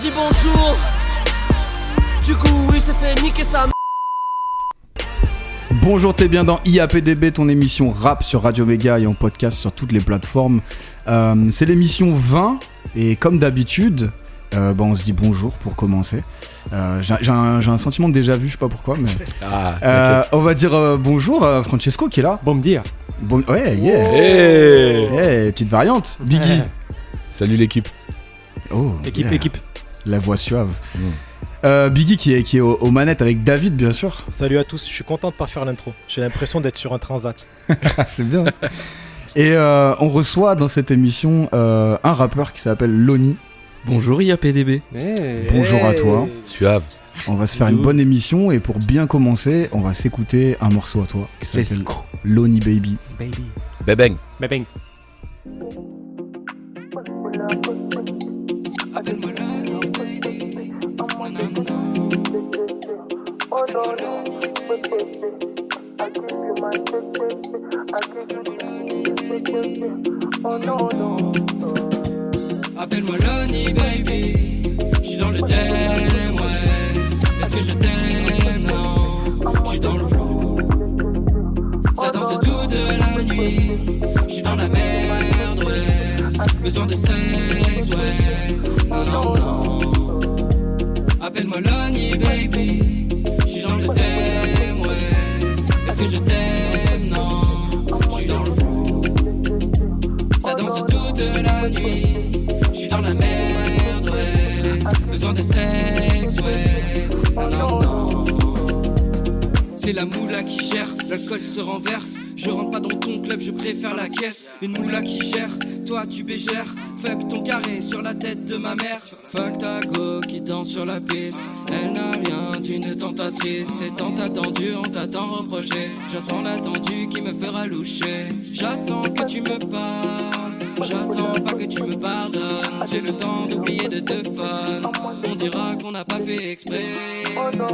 Dit bonjour. Du coup, il s'est fait niquer sa m- Bonjour, t'es bien dans IAPDB, ton émission rap sur Radio Méga et en podcast sur toutes les plateformes. Euh, c'est l'émission 20 et comme d'habitude, euh, bah, on se dit bonjour pour commencer. Euh, j'ai un, j'ai un sentiment de déjà vu, je sais pas pourquoi, mais Ah, euh, on va dire euh, bonjour à Francesco qui est là. Bon me dire. Bon, ouais, yeah, Hey Yeah, petite variante. Biggie. Salut l'équipe. Oh, Équipe, yeah. équipe. La voix suave. Mm. Euh, Biggie qui est, qui est aux, aux manettes avec David, bien sûr. Salut à tous, je suis content de pas faire l'intro. J'ai l'impression d'être sur un transat. C'est bien. Et euh, on reçoit dans cette émission euh, un rappeur qui s'appelle Loni. Bonjour IAPDB. Bonjour à toi. Suave. On va se faire une bonne émission et pour bien commencer, on va s'écouter un morceau à toi qui s'appelle Loni Baby. Baby. Bebeng. Bebeng. Appelle-moi Lonnie baby, j'suis dans le thème, ouais. Est-ce que je t'aime, non, j'suis dans le flou. Ça danse toute la nuit, j'suis dans la merde. Besoin de sexe, ouais. Non, non, non. Appelle-moi Lonnie baby, de sexe, ouais. C'est la moula qui gère, l'alcool se renverse. Je rentre pas dans ton club, je préfère la caisse. Une moula qui gère, toi tu bégères. Fuck ton carré sur la tête de ma mère. Fuck ta go qui danse sur la piste. Elle n'a rien d'une tentatrice. C'est tant attendu, on t'a tant reproché. J'attends l'attendu qui me fera loucher. J'attends que tu me parles. J'attends pas que tu me pardonnes. J'ai le temps d'oublier de te fun. On dira qu'on n'a pas fait exprès.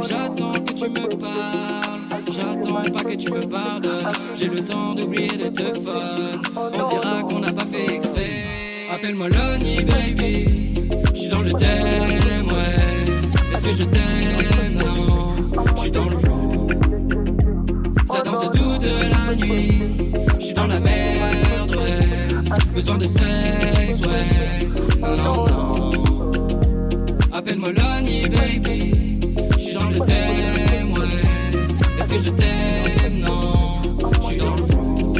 J'attends que tu me parles. J'attends pas que tu me pardonnes. J'ai le temps d'oublier de te fun. On dira qu'on n'a pas fait exprès. Appelle-moi Lonnie, baby. J'suis dans le thème, ouais. Est-ce que je t'aime? Non, j'suis dans le flou. Ça danse toute la nuit. J'suis dans la merde, ouais. Besoin de sexe, ouais. Non, non, non. Appelle-moi Lonnie, baby. J'suis dans le thème, ouais. Est-ce que je t'aime? Non, j'suis dans le flou.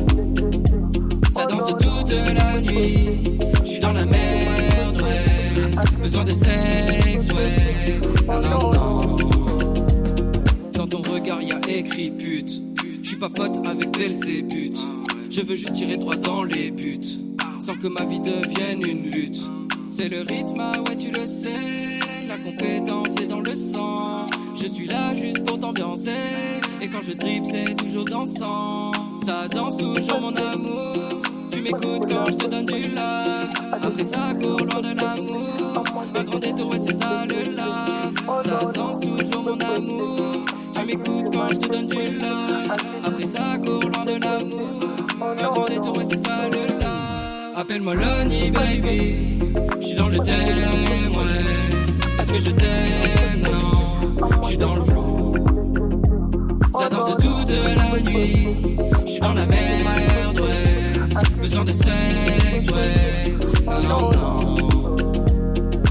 Ça danse toute la nuit. J'suis dans la merde, ouais. Besoin de sexe, ouais. Non, non, non. Dans ton regard, y a écrit pute. Je suis pas pote avec Belzébuth. Je veux juste tirer droit dans les buts. Sans que ma vie devienne une lutte. C'est le rythme, ah ouais, tu le sais. Compétence dans le sang. Je suis là juste pour t'ambiancer. Et quand je drip, c'est toujours dansant. Ça danse toujours mon amour. Tu m'écoutes quand je te donne du love. Après ça court loin de l'amour. Un grand détour, ouais, c'est ça le love. Ça danse toujours mon amour. Tu m'écoutes quand je te donne du love. Après ça court loin de l'amour. Un grand détour, ouais, c'est ça le love. Appelle-moi Lonnie, baby. J'suis dans le thème, ouais. Est-ce que je t'aime? Non, j'suis dans le flou. Ça danse toute la nuit. J'suis dans la merde, ouais. Besoin de sexe, ouais. Non, non.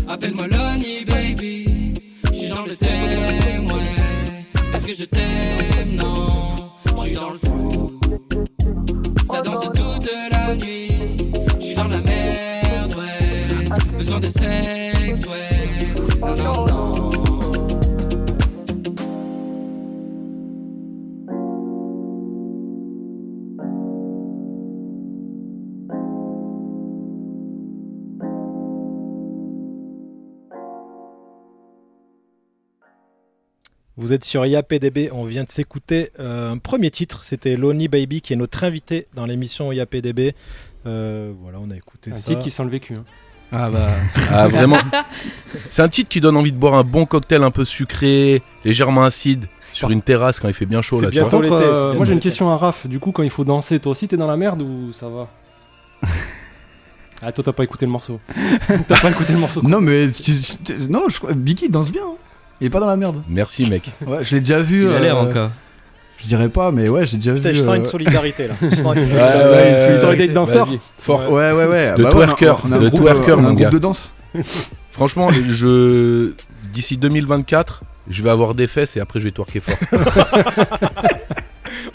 Appelle-moi Lonnie, baby. J'suis dans le thème, ouais. Est-ce que je t'aime? Vous êtes sur IAPDB, on vient de s'écouter euh, un premier titre, c'était Lonely Baby qui est notre invité dans l'émission IAPDB. Euh, voilà, on a écouté Un ça. titre qui sent le vécu. hein. Ah bah. Ah, vraiment. C'est un titre qui donne envie de boire un bon cocktail un peu sucré, légèrement acide, sur une terrasse quand il fait bien chaud. C'est Là, bientôt l'été, euh, c'est moi bientôt j'ai une question à Raph. Du coup, quand il faut danser, toi aussi t'es dans la merde ou ça va? Ah, toi, t'as pas écouté le morceau. t'as pas écouté le morceau. Non, mais tu- tu- non, je Biggie danse bien. hein. Il est pas dans la merde. Merci, mec. Ouais, je l'ai déjà vu. Il a l'air euh, encore. Je dirais pas, mais ouais, j'ai déjà Putain, vu. je sens euh, une solidarité là. Je sens une solidarité. ouais, ouais, ouais, solidarité de danseurs. Fort. Ouais, ouais, ouais. De Bah ouais, on a- twerker, on a de groupe, twerker, on a un mon gars. de danse. Franchement, je d'ici 2024, je vais avoir des fesses et après je vais twerker fort.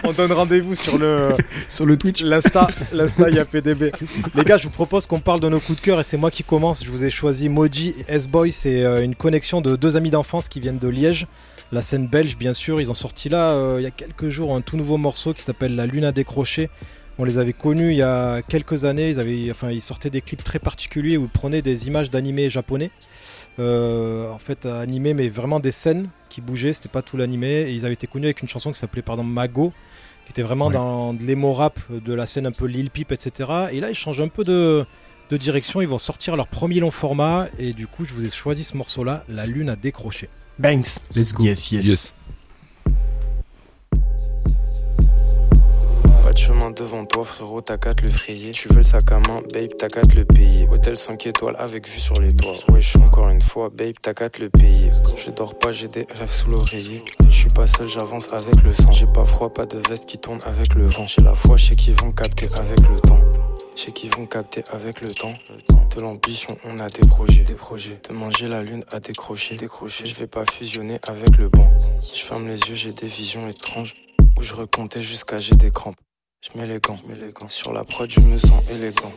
On donne rendez-vous sur le Sur le Twitch. l'Insta, l'Insta YAPDB. Les gars, je vous propose qu'on parle de nos coups de cœur et c'est moi qui commence. Je vous ai choisi Moji et S-Boy. C'est euh, une connexion de deux amis d'enfance qui viennent de Liège, la scène belge bien sûr. Ils ont sorti là euh, il y a quelques jours un tout nouveau morceau qui s'appelle La Lune à décrocher. On les avait connus il y a quelques années. Ils, avaient, enfin, ils sortaient des clips très particuliers où ils prenaient des images d'animés japonais. Euh, en fait, animés, mais vraiment des scènes qui bougeaient. C'était pas tout l'animé. Et ils avaient été connus avec une chanson qui s'appelait pardon Mago, qui était vraiment Ouais. dans de l'émo rap, de la scène un peu Lil Peep, etc. Et là, ils changent un peu de, de direction. Ils vont sortir leur premier long format. Et du coup, je vous ai choisi ce morceau-là, La Lune a décroché. Banks. Let's go. Yes, yes. Yes. Pas de chemin devant toi, frérot, t'as le frayer. Tu veux le sac à main, babe, t'as le payer. Hôtel 5 étoiles avec vue sur les toits. Wesh, encore une fois, babe, t'as le payer. Je dors pas, j'ai des rêves sous l'oreiller. Je suis pas seul, j'avance avec le sang. J'ai pas froid, pas de veste qui tourne avec le vent. J'ai la foi, je sais qu'ils vont capter avec le temps. Je sais qu'ils vont capter avec le temps. De l'ambition, on a des projets. Demain, j'ai la lune à décrocher. Décrocher. Je vais pas fusionner avec le banc. Je ferme les yeux, j'ai des visions étranges. Où je recomptais jusqu'à j'ai des crampes. Je mets les gants. Sur la prod, je me sens élégant.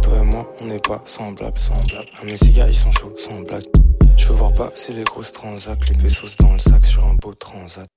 Toi et moi, on n'est pas semblables, semblables. Ah, mes gars, ils sont chauds, sans blague. Je veux voir passer les grosses transacts, les pesos dans le sac sur un beau transat.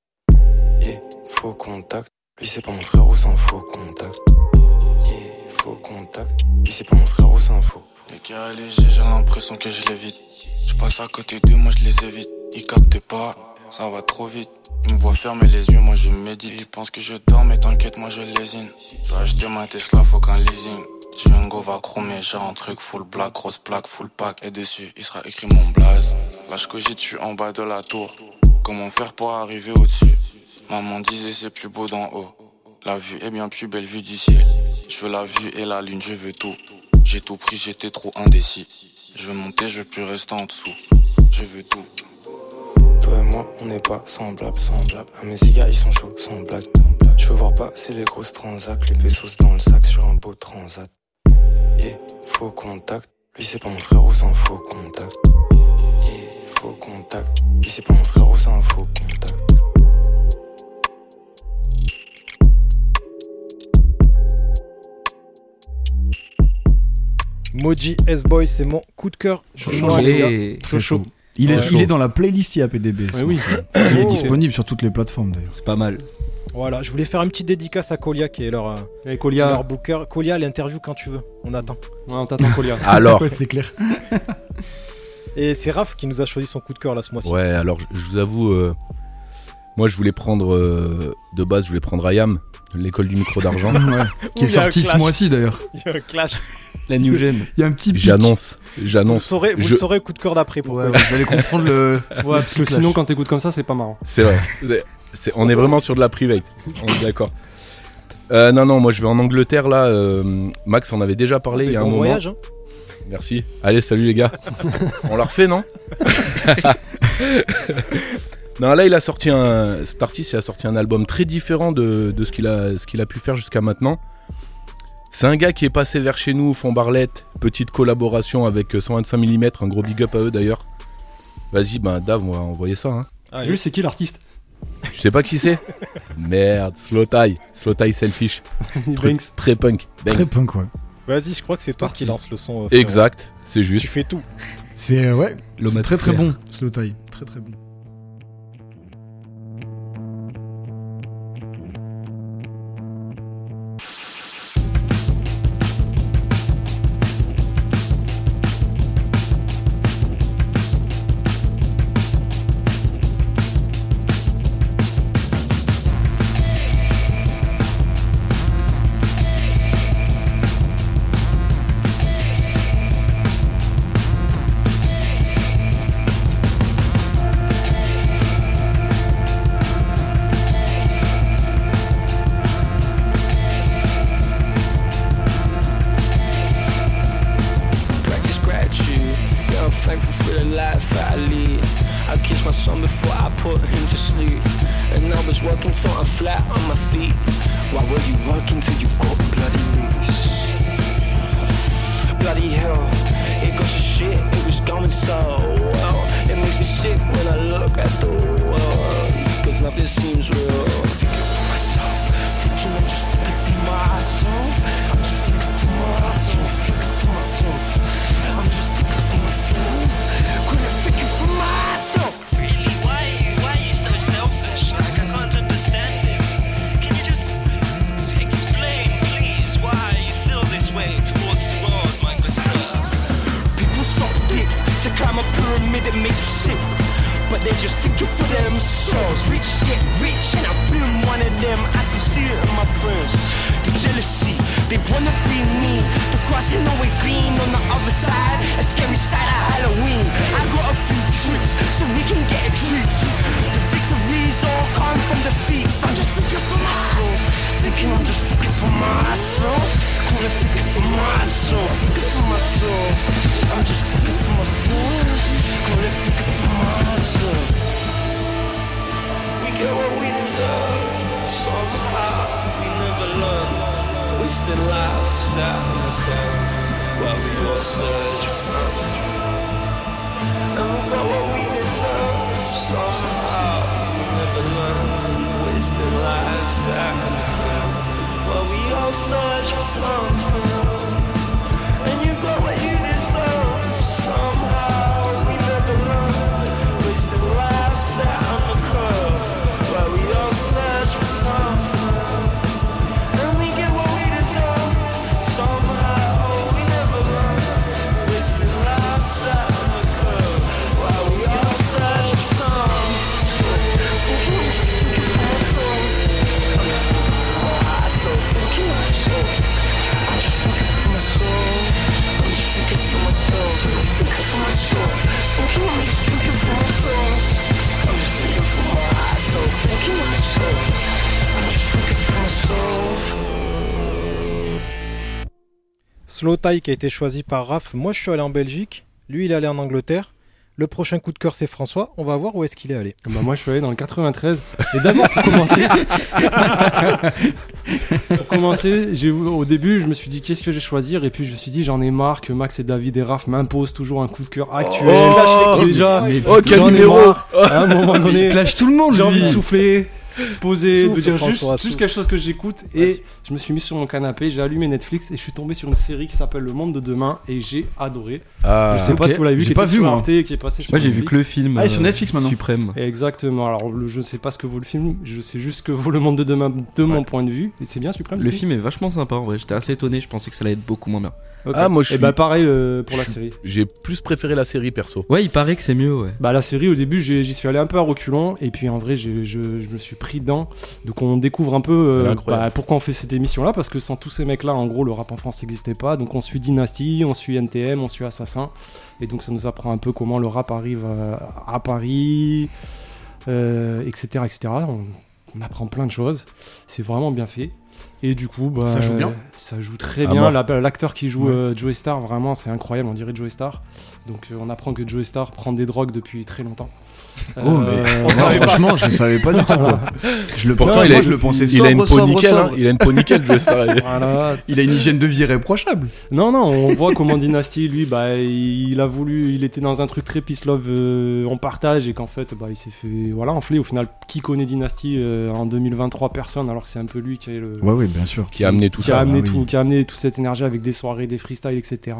Yeah, faux contact. Lui, c'est pas mon frère, c'est un faux contact. Yeah, faux contact. Lui, c'est pas mon frère, c'est un faux. Les gars légers, j'ai l'impression que je l'évite. Je passe à côté d'eux, moi je les évite. Ils captent pas, ça va trop vite. Ils me voient fermer les yeux, moi je médite. Ils pensent que je dors, mais t'inquiète, moi je lésine. Je dois acheter ma Tesla, faut qu'un leasing. Je un Gova chromé, j'ai un truc full black, grosse plaque, full pack. Et dessus, il sera écrit mon blaze. Là je cogite, suis en bas de la tour. Comment faire pour arriver au-dessus? Maman disait c'est plus beau d'en haut. La vue est bien plus belle vue du ciel. Je veux la vue et la lune, je veux tout. J'ai tout pris, j'étais trop indécis. Je veux monter, je veux plus rester en dessous. Je veux tout. Toi et moi, on n'est pas semblables, semblables. Ah, mes gars, ils sont chauds, sans blague. Je veux voir passer les grosses transacts, les pesos dans le sac sur un beau transat. Yeah, faux contact. Lui, c'est pas mon frère, c'est un faux contact. Yeah, faux contact. Lui, c'est pas mon frère, c'est un faux contact. Moji S-Boy, c'est mon coup de cœur. Chaud, du chaud. Très chaud. Il est, Ouais. il est dans la playlist IAPDB. Ouais, oui. Il est Oh. disponible sur toutes les plateformes d'ailleurs. C'est pas mal. Voilà, je voulais faire une petite dédicace à Colia qui est leur, euh, Colia. leur booker. Colia, l'interview quand tu veux. On attend. Ouais, on t'attend, Colia. Alors, Ouais, c'est clair. Et c'est Raph qui nous a choisi son coup de cœur là ce mois-ci. ouais, alors je- je vous avoue, euh, moi je voulais prendre euh, de base, je voulais prendre Ayam, l'école du micro d'argent. Ouais. Qui est sorti ce mois-ci d'ailleurs. Il y a un clash. La new gen. Il y a un petit. J'annonce, Vous le j'annonce. saurez, vous Je- le saurez coup de cœur d'après. Pourquoi Ouais, vous allez comprendre le. Ouais, parce que Clash. sinon, quand t'écoutes comme ça, c'est pas marrant. C'est vrai. C'est- c'est- on est vraiment sur de la private. On est d'accord. Euh, non, non, moi je vais en Angleterre là. euh, Max en avait déjà parlé il y a un bon moment. voyage. hein. Merci. Allez, salut les gars. On la refait, non? Non, là il a sorti un. Cet artiste il a sorti un album très différent de, de ce qu'il a, ce qu'il a pu faire jusqu'à maintenant. C'est un gars qui est passé vers chez nous, Fond Barlette, petite collaboration avec euh, 125 mm, un gros big up à eux d'ailleurs. Vas-y, ben Dave, on va envoyer ça. Hein. Allez. Lui, c'est qui l'artiste? Tu sais pas qui c'est Merde, Slow Tie, Slow Tie Selfish, truc très punk. Bang. Très punk, ouais. Vas-y, je crois que c'est toi parti. qui lance le son. euh. Exact, c'est Tu juste. fais tout. C'est euh, ouais. C'est très très bon, Slow Tie. Très très bon. Slow Tie qui a été choisi par Raph. Moi, je suis allé en Belgique. Lui, il est allé en Angleterre. Le prochain coup de cœur, c'est François. On va voir où est-ce qu'il est allé. Bah, moi, je suis allé dans le 93. Et d'abord, pour commencer, pour commencer au début, je me suis dit qu'est-ce que je vais choisir? Et puis, je me suis dit, j'en ai marre que Max et David et Raph m'imposent toujours un coup de cœur actuel. Oh, déjà, mais Oh, quel numéro marre. À un moment Il donné, clash tout le monde, j'ai envie de souffler, poser, Souffle, de dire juste, François, juste quelque chose que j'écoute. Et je me suis mis sur mon canapé, j'ai allumé Netflix et je suis tombé sur une série qui s'appelle Le Monde de demain. Et j'ai adoré. Ah, je sais pas si vous l'avez vu, J'ai qui pas vu. Arte, qui est passé sur Moi j'ai vu que le film. Ah, sur euh, Netflix maintenant. Suprême. Exactement. Alors, le- je sais pas ce que vaut le film, je sais juste ce que vaut le monde de demain de mon point de vue. Et c'est bien Suprême. Le film est vachement sympa en vrai. J'étais assez étonné. Je pensais que ça allait être beaucoup moins bien. Ah, moi, je Et suis- bah, pareil euh, pour la série. J'ai plus préféré la série perso. Ouais, il paraît que c'est mieux. Ouais. Bah, la série, au début, j'ai- j'y suis allé un peu à reculons. Et puis, en vrai, j'ai- je, je me suis pris dedans. Donc, on découvre un peu euh, Elle est incroyable. bah, pourquoi on fait cette émission-là. Parce que sans tous ces mecs-là, en gros, le rap en France n'existait pas. Donc, on suit Dynasty, on suit NTM, on suit Assassin. Et donc, ça nous apprend un peu comment le rap arrive euh, à Paris, euh, etc. etc. On, on apprend plein de choses. C'est vraiment bien fait. Et du coup, bah, Ça joue bien Ça joue très bien. L'acteur qui joue Ouais. euh, Joey Star, vraiment, c'est incroyable. On dirait Joey Star. Donc, euh, on apprend que Joey Star prend des drogues depuis très longtemps. Oh, mais Euh, franchement, je savais pas du tout. quoi. Je le Pourtant, il, moi, a, je le pensais il a une peau sobre, nickel. hein. Il a une peau nickel, Joe Star. Voilà. Il a une hygiène de vie irréprochable. Non, non, on voit comment Dynasty, lui, bah, il a voulu, il était dans un truc très peace love, euh, on partage, et qu'en fait, bah, il s'est fait, voilà, enfler. Au final, qui connaît Dynasty euh, en 2023 Personne, alors que c'est un peu lui qui est le, Ouais, oui, bien sûr. Qui a amené tout qui ça. a amené ah oui. tout, qui a amené toute cette énergie avec des soirées, des freestyles, etc.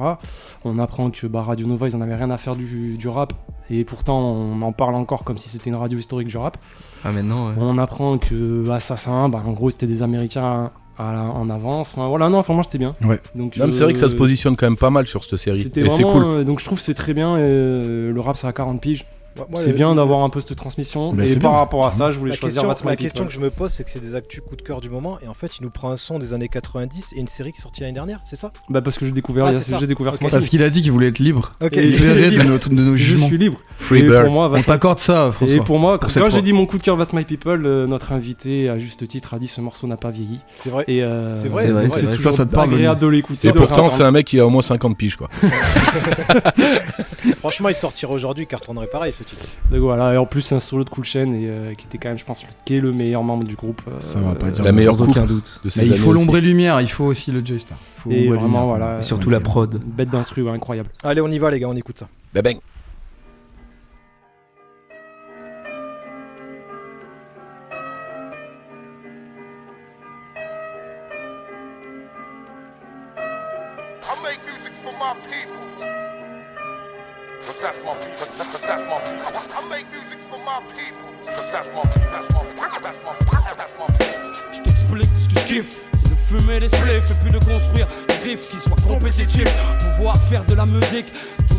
On apprend que bah, Radio Nova, ils en avaient rien à faire du, du rap, et pourtant on en parle encore comme si c'était une radio historique du rap. Ah maintenant. ouais. On apprend que Assassin, bah, en gros, c'était des Américains à la- en avance. Enfin, voilà, non, franchement, c'était bien. Ouais. Donc, c'est vrai que ça se euh, positionne quand même pas mal sur cette série. C'était Et c'est vraiment, cool. euh, donc je trouve que c'est très bien. euh, le rap, ça a 40 piges. Moi, c'est le- bien d'avoir un peu cette transmission. Mais et par bien, rapport à ça, je voulais La choisir question, la question que je me pose, c'est que c'est des actus coup de cœur du moment, et en fait, il nous prend un son des années 90 et une série qui est sortie l'année dernière, c'est ça? Bah parce que j'ai découvert, Ah, j'ai découvert ce Ok. mois-ci. Parce qu'il a dit qu'il voulait être libre. Ok, Et de, libre. notre- de nos Je jugements. suis libre. Free et bird. pour moi, On t'accorde ça, et François. pour moi, Pour quand j'ai dit mon coup de cœur What's My People, euh, notre invité à juste titre a dit ce morceau n'a pas vieilli. C'est vrai. Et euh, C'est vrai, c'est toujours Ça, ça te parle, agréable de l'écouter. Et pourtant, c'est un mec qui a au moins 50 piges, quoi. Franchement, il sortirait aujourd'hui, il cartonnerait pareil ce titre. Donc voilà, et en plus c'est un solo de Cool Chain et euh, qui était quand même, je pense, qui est le meilleur membre du groupe. euh, Ça va pas dire La meilleure Sans aucun doute. de ces Mais il faut l'ombre et lumière, il faut aussi le faut Et ombre et vraiment, lumière. voilà. Et surtout la prod. Bête d'instru, ouais, incroyable. Allez, on y va, les gars, on écoute ça. Bah bang. Et puis de construire des riffs qui soient compétitifs. Pouvoir faire de la musique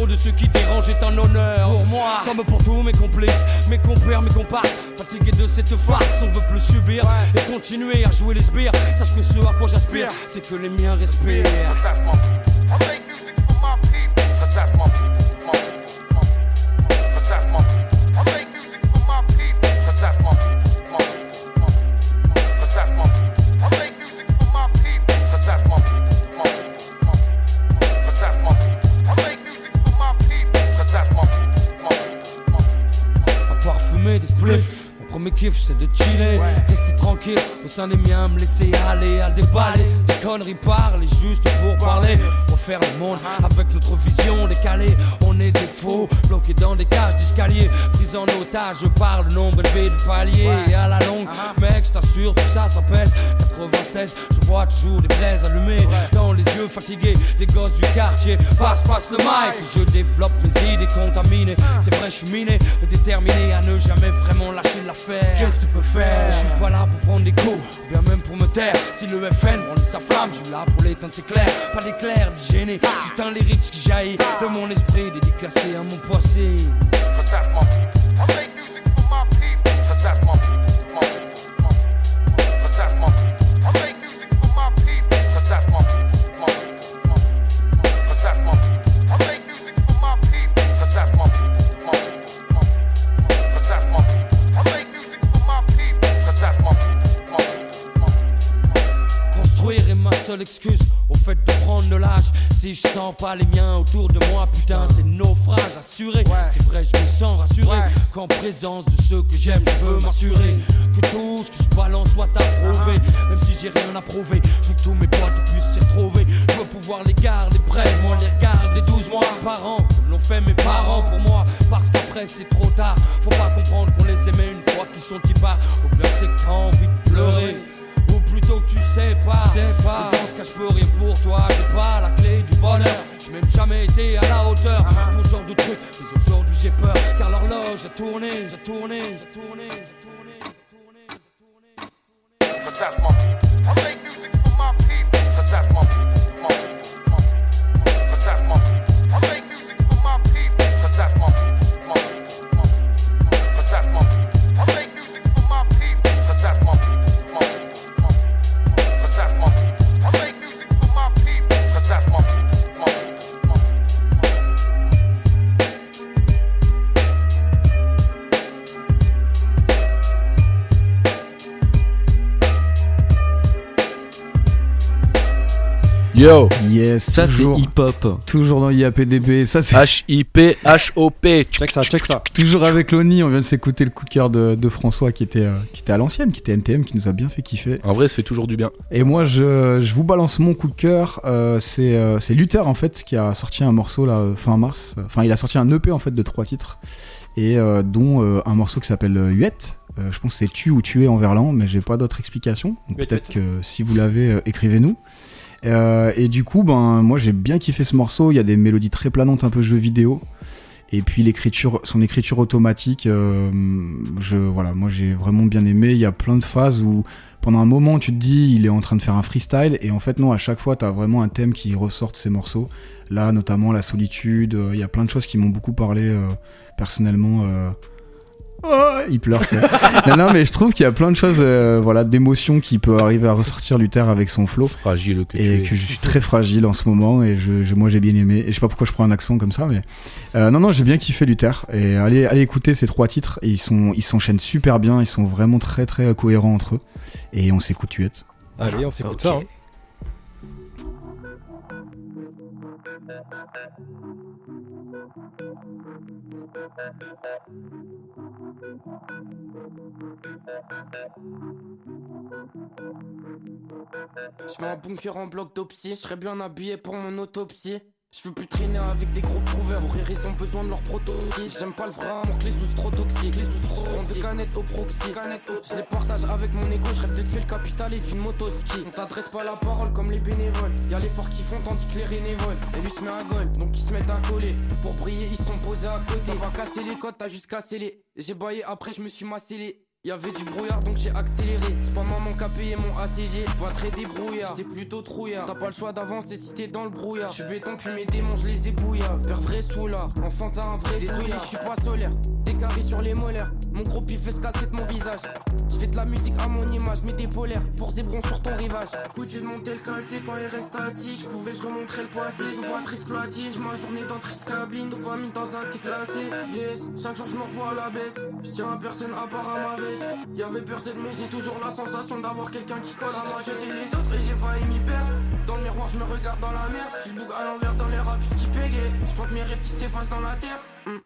de ceux qui dérangent est un honneur. Pour moi, comme pour tous mes complices, mes compères, mes comparses. Fatigué de cette farce, on veut plus subir. Et continuer à jouer les sbires. Sache que ce à quoi j'aspire, c'est que les miens respirent. Mon premier kiff tranquille au sein des miens, me laisser aller à le déballer. Des conneries parlent juste pour parler. Refaire le monde avec notre vision décalée. On est des faux, bloqués dans des cages d'escalier. Pris en otage par le nombre élevé de paliers. Et à la longue, mec, je t'assure, tout ça, ça pèse. 96, je vois toujours des braises allumées dans les yeux fatigués des gosses du quartier. Passe, passe le mic, je développe mes idées contaminées. C'est vrai, je suis miné, mais déterminé à ne jamais vraiment lâcher l'affaire. Qu'est-ce que tu peux faire? Je suis pas là pour prendre des coups, ou bien même pour me taire. Si le FN brandit sa flamme, je suis là pour l'éteindre, c'est clair. Pas d'éclair, de gêné, juste un lyrics qui jaillit de mon esprit, dédicacé à mon passé. Seule excuse au fait de prendre de l'âge. Si je sens pas les miens autour de moi, putain, c'est naufrage assuré. C'est vrai, je me sens rassuré qu'en présence de ceux que j'aime, je veux m'assurer que tout ce que je balance soit approuvé. Même si j'ai rien à prouver, je veux que tous mes potes puissent s'y retrouver. Je veux pouvoir les garder près, de moi les regarder 12 mois par an, comme l'ont fait mes parents pour moi. Parce qu'après c'est trop tard, faut pas comprendre qu'on les aimait une fois qu'ils sont pas. Ou bien c'est que t'as envie de pleurer. Plutôt que tu sais pas, sais pas. Ce cas, je peux rien pour toi. J'ai pas la clé du bonheur. J'ai même jamais été à la hauteur pour ce genre de truc. Mais aujourd'hui, j'ai peur car l'horloge a tourné, j'ai tourné, j'ai tourné, j'ai tourné, j'ai tourné, j'ai tourné. But that's my people. Yo Yes, Ça, c'est toujours, hip-hop. toujours dans IAPDB. Ça, c'est H-I-P-H-O-P. Check ça, check ça. toujours avec Loni. On vient de s'écouter le coup de cœur de, de François qui était, euh, qui était à l'ancienne, qui était NTM, qui nous a bien fait kiffer. En vrai, ça fait toujours du bien. Et moi, je, je vous balance mon coup de cœur. Euh, c'est euh, c'est Luther, en fait, qui a sorti un morceau là, euh, fin mars. Enfin, il a sorti un EP en fait de trois titres. Et euh, dont euh, un morceau qui s'appelle euh, Huette. Euh, je pense que c'est Tu ou Tuer en verlan, mais j'ai pas d'autre explication. Donc Huette, peut-être que si vous l'avez, euh, écrivez-nous. Euh, et du coup, ben, moi j'ai bien kiffé ce morceau. Il y a des mélodies très planantes, un peu jeu vidéo. Et puis l'écriture, son écriture automatique, euh, je, voilà, moi j'ai vraiment bien aimé. Il y a plein de phases où pendant un moment tu te dis il est en train de faire un freestyle et en fait non, à chaque fois tu as vraiment un thème qui ressort de ces morceaux. Là notamment la solitude, euh, il y a plein de choses qui m'ont beaucoup parlé personnellement. Oh, il pleure. ça. non, non, mais je trouve qu'il y a plein de choses, euh, voilà, d'émotions qui peut arriver à ressortir Luther avec son flow Fragile que tu et es. que je suis très fragile en ce moment et je, je- moi j'ai bien aimé et je sais pas pourquoi je prends un accent comme ça mais euh, non non j'ai bien kiffé Luther et allez allez écouter ces trois titres et ils sont ils s'enchaînent super bien ils sont vraiment très très cohérents entre eux et on s'écoute Tuette Allez, on s'écoute ça. hein. Je veux un bunker en bloc d'opsie, je serais bien habillé pour mon autopsie. Je veux plus traîner avec des gros prouveurs, pour ils ont besoin de leur protoxyde. J'aime pas le vrai amour, que les sous trop toxiques, les sous trop prends des canettes au proxy. Je les partage avec mon ego, je rêve de tuer le capital et d'une moto ski. On t'adresse pas la parole comme les bénévoles. Y'a les forts qui font tandis que les bénévoles. Et lui se met à gueule, donc ils se mettent à coller. Pour briller, ils sont posés à côté. On va casser les codes, t'as juste cassé les. J'ai baillé après, je me suis massé les. Y'avait du brouillard donc j'ai accéléré. C'est pas maman qui a payé mon ACG Pas très débrouillard. J'étais plutôt trouillard. T'as pas le choix d'avancer si t'es dans le brouillard. Je suis béton puis mes démons je les ébouillave. Père vrai soulard. Enfant t'as un vrai Désolé je suis pas solaire. Des carrés sur les molaires. Mon gros pif fait se casser de mon visage. Je fais de la musique à mon image Mets des polaires. Pour zébron sur ton rivage. Coutu de monter le cassé quand il reste statique. Je pouvais je remonterais le passé. Je vois triste platine Ma journée dans triste cabine. Dopamine dans un petit classé. Yes Chaque jour je me revois à la baisse. Je tiens à personne à part à ma veste Y'avait personne mais j'ai toujours la sensation d'avoir quelqu'un qui colle à moi. J'étais les autres et j'ai failli m'y perdre. Dans le miroir je me regarde dans la merde Je suis bouc à l'envers dans les rapides qui pégayent Je porte mes rêves qui s'effacent dans la terre. Hmm.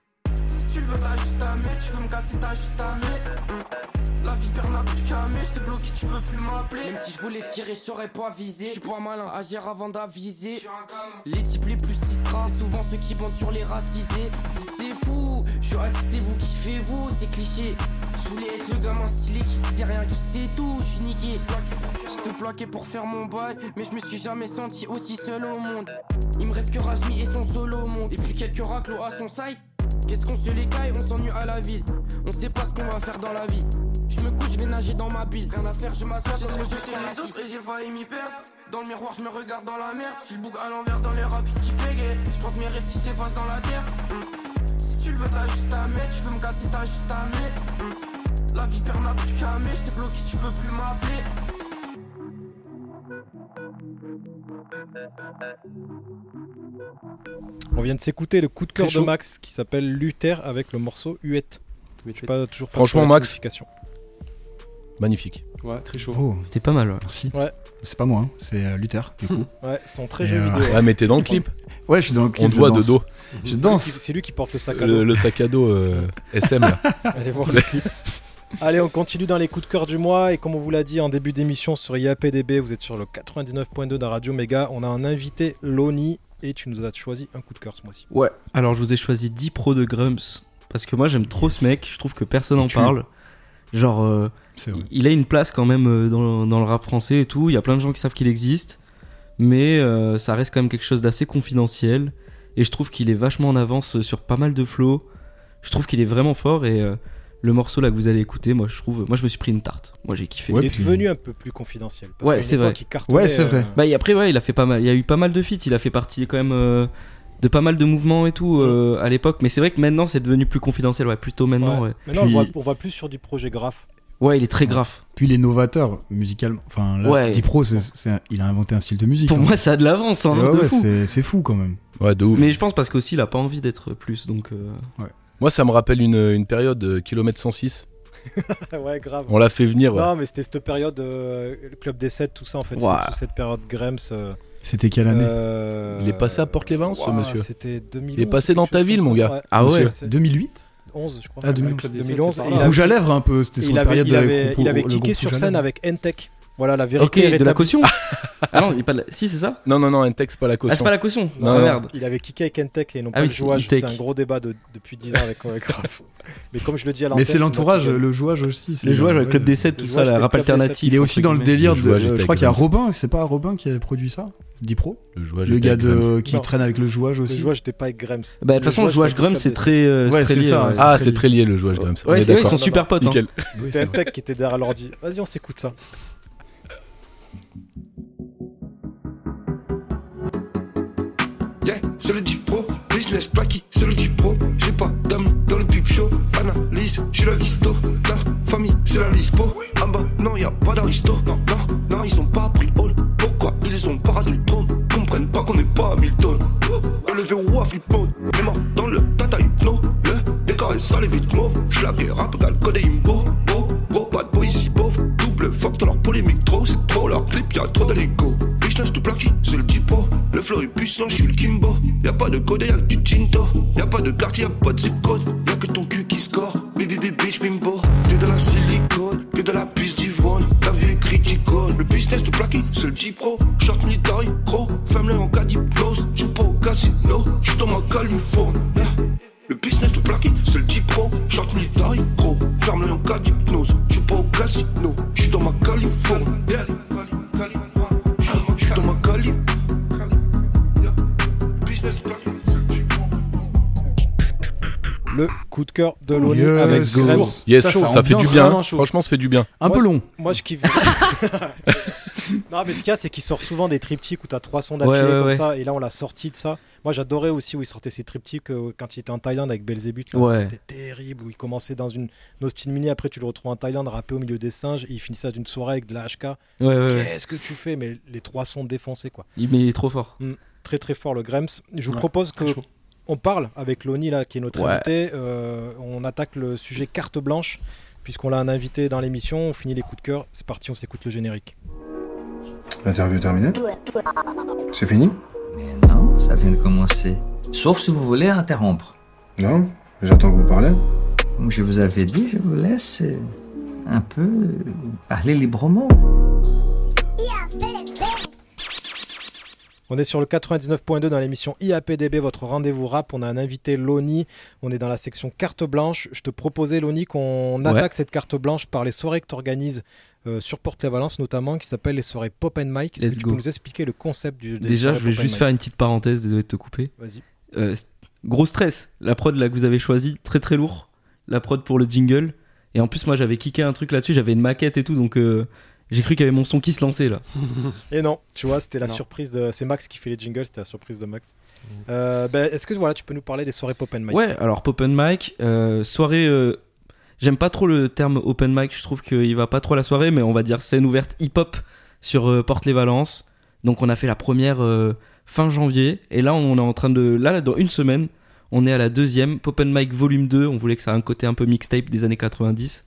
Si tu le veux t'as juste à mettre. Tu veux me casser t'as juste à mettre. Hmm. La vipère n'a plus qu'à mettre. J't'ai bloqué tu peux plus m'appeler. Même si je voulais tirer je saurais pas viser Je suis pas malin agir avant d'aviser. Les types les plus sistras C'est souvent ceux qui bandent sur les racisés. Si c'est fou Je suis assisté vous kiffez-vous. C'est cliché je voulais être le gamin stylé qui disait rien, qui sait tout, je suis niqué. J'étais plaqué pour faire mon bail, mais je me suis jamais senti aussi seul au monde. Il me reste que Rajmi et son solo au monde, et puis quelques raclos à son side. Qu'est-ce qu'on se les caille, on s'ennuie à la ville. On sait pas ce qu'on va faire dans la vie. Je me couche, je vais nager dans ma bille. Rien à faire, je m'assois, j'ai trop jeté les autres et j'ai failli m'y perdre. Dans le miroir, je me regarde dans la merde. Je suis le bouc à l'envers dans les rapides qui pégayent. Je porte mes rêves qui s'effacent dans la terre. Hmm. Si tu le veux, t'as juste à mettre. Tu veux me casser, t'as juste à mettre. Hmm. La vipère n'a plus qu'à. J't'ai bloqué, tu peux plus m'appeler. On vient de s'écouter le coup de cœur de. Max qui s'appelle Luther avec le morceau Huette. Je pas toujours faire Franchement, Max. Magnifique. Ouais, très chaud. oh C'était pas mal. ouais. merci Ouais. c'est pas moi hein, c'est euh, Luther du coup Ouais, ils sont très Et, jeux euh, vidéo. Ouais, mais t'es dans le clip. ouais je suis dans le clip On te voit de dos. je C'est lui qui- danse C'est lui qui porte le sac à Le, dos. le sac à dos euh, SM là. Allez voir le clip. Allez, on continue dans les coups de cœur du mois. Et comme on vous l'a dit en début d'émission sur IAPDB, vous êtes sur le 99.2 de la Radio Méga. On a un invité, Loni, et tu nous as choisi un coup de cœur ce mois-ci. Ouais. Alors je vous ai choisi 10 pros de Grumps parce que moi j'aime trop ce mec. Je trouve que personne en Tu- parle. Genre, euh, c'est vrai il a une place quand même euh, dans, dans le rap français et tout. Il y a plein de gens qui savent qu'il existe, mais euh, ça reste quand même quelque chose d'assez confidentiel. Et je trouve qu'il est vachement en avance sur pas mal de flows. Je trouve qu'il est vraiment fort et euh, le morceau là que vous allez écouter, moi je trouve, moi je me suis pris une tarte. Moi j'ai kiffé. Ouais, il est puis- devenu un peu plus confidentiel. Parce Ouais, c'est vrai. Ouais, c'est vrai. euh, Bah et après ouais, il a fait pas mal, il y a eu pas mal de feats, il a fait partie quand même euh, de pas mal de mouvements et tout euh, à l'époque. Mais c'est vrai que maintenant c'est devenu plus confidentiel, ouais, plutôt maintenant. ouais. Ouais, Maintenant, Puis- on, voit, on voit plus sur du projet graphe. ouais il est très grave. puis il est novateur musicalement enfin là Ouais. Dipro c'est, c'est un- il a inventé un style de musique Pour hein. moi ça a de l'avance, hein, Ouais, ouais, c'est, c'est fou quand même Ouais, de ouf. Mais je pense parce qu'aussi il a pas envie d'être plus, donc. euh, Moi, ça me rappelle une, une période euh, kilomètre 106. ouais, grave. On l'a fait venir. ouais. Non, mais c'était cette période, euh, le club des 7, tout ça en fait. C'est toute cette période Grems. euh, C'était quelle année euh, Il est passé à Porte-les-Valences, ce ouah, monsieur. C'était 2011. Il est passé dans ta ville, mon gars. Ah ouais. c'est 2008 11, je crois. Ah, 2011. Ouais, Club des Sept, 2011, c'est par et là. il Rouge à lèvres un peu, c'était son Il avait, période il avait, avec- il avait kické sur scène avec Entech. Voilà, la Ok, vérité. est de la caution Ah non, il est pas de la- si c'est ça Non, non, non, un texte, pas la Ah caution. c'est pas la caution Non, Ah, non. merde. Il avait kické avec Entech et non Ah pas oui, le jouage. Entech. C'est un gros débat de- depuis 10 ans avec, avec Raph. Mais comme je le dis à l'antenne. Mais c'est l'entourage, le jouage aussi. c'est- Les joueurs avec ouais. Club des 7, Le tout ça, la rap alternatif. Il est aussi dans le délire Le de. Je crois qu'il y a Robin, c'est pas Robin qui a produit ça Dipro Le jouage Le gars Grams. de, qui Non. traîne avec le jouage Le aussi. jouage, j'étais pas avec Grems. Bah, de toute façon, le jouage Grum, Club c'est très. euh, Ouais, très c'est lié, ça, ouais. c'est Ah, c'est très lié le jouage Grams. Ouais, est c'est vrai, ils sont super potes. hein. Nickel. C'était Entech qui était derrière l'ordi. Vas-y, on s'écoute ça. Yeah, c'est le deep pro, business plaqué, c'est le deep pro. J'ai pas d'amis dans le pip show. Analyse, j'suis la listo. La famille, c'est la lispo. Ah bah non, y a pas d'aristo. Non, non, non, ils ont pas pris hall. Pourquoi ils ont pas le trône? Comprennent pas qu'on est pas à Milton. Élevé au flip mode, morts dans le tata hypno. Le décor est sale et vite mauve. J'lag et rap code et imbo. Oh, oh, bad boy ici pauvre. Double fuck dans leur polémique trop, c'est trop leur clip, y'a trop de est puissant, j'suis le Kimbo. Y'a pas de code, y'a que du Tinto. Y'a pas de quartier, y'a pas de zip code. Cœur de Loni Yes, avec go. Grems. Yes, Ça, ça, ça fait du bien, hein. Franchement, ça fait du bien. Un peu long. Moi, je kiffe. non, mais ce qu'il y a, c'est qu'il sort souvent des triptyques où t'as trois sons d'affilée Ouais, ouais, comme ouais. ça. Et là, on l'a sorti de ça. Moi, j'adorais aussi où il sortait ses triptyques euh, quand il était en Thaïlande avec Belzébuth. C'était terrible. Où il commençait dans une Austin Mini. Après, tu le retrouves en Thaïlande, rappé au milieu des singes. Et il finissait d'une soirée avec de la HK. Ouais, ouais, ouais. Qu'est-ce que tu fais? Mais les trois sons défoncés, quoi. Il- Mais il est trop fort. Très, très fort, le Grems. Je vous Ouais, propose que. On parle avec Loni, là, qui est notre Ouais. invité. Euh, on attaque le sujet carte blanche. Puisqu'on l'a un invité dans l'émission, on finit les coups de cœur. C'est parti, on s'écoute le générique. L'interview est terminée C'est fini Mais non, ça vient de commencer. Sauf si vous voulez interrompre. Non J'attends que vous parlez. Comme je vous avais dit, je vous laisse euh, un peu euh, parler librement. On est sur le 99.2 dans l'émission IAPDB, votre rendez-vous rap. On a un invité, Loni. On est dans la section carte blanche. Je te proposais, Loni, qu'on Ouais. attaque cette carte blanche par les soirées que tu organises euh, sur Porte-les-Valence, notamment, qui s'appellent les soirées Pop and Mike. Est-ce que tu go. peux nous expliquer le concept du des Déjà, je vais juste faire une petite parenthèse, désolé de te couper. Vas-y. Euh, gros stress, la prod là que vous avez choisi, très très lourd. La prod pour le jingle. Et en plus, moi j'avais kické un truc là-dessus, j'avais une maquette et tout, donc euh, j'ai cru qu'il y avait mon son qui se lançait là. Et non, tu vois, c'était la Non. surprise de. C'est Max qui fait les jingles, c'était la surprise de Max. Euh, ben, Est-ce que voilà, tu peux nous parler des soirées Pop and Mike Ouais, alors Pop and Mic, euh, soirée. euh, J'aime pas trop le terme open mic, je trouve qu'il va pas trop à la soirée, mais on va dire scène ouverte hip-hop sur euh, Porte-les-Valences. Donc on a fait la première euh, fin janvier, et là on est en train de. Là, là, dans une semaine, on est à la deuxième, Pop and Mic volume 2, on voulait que ça ait un côté un peu mixtape des années 90.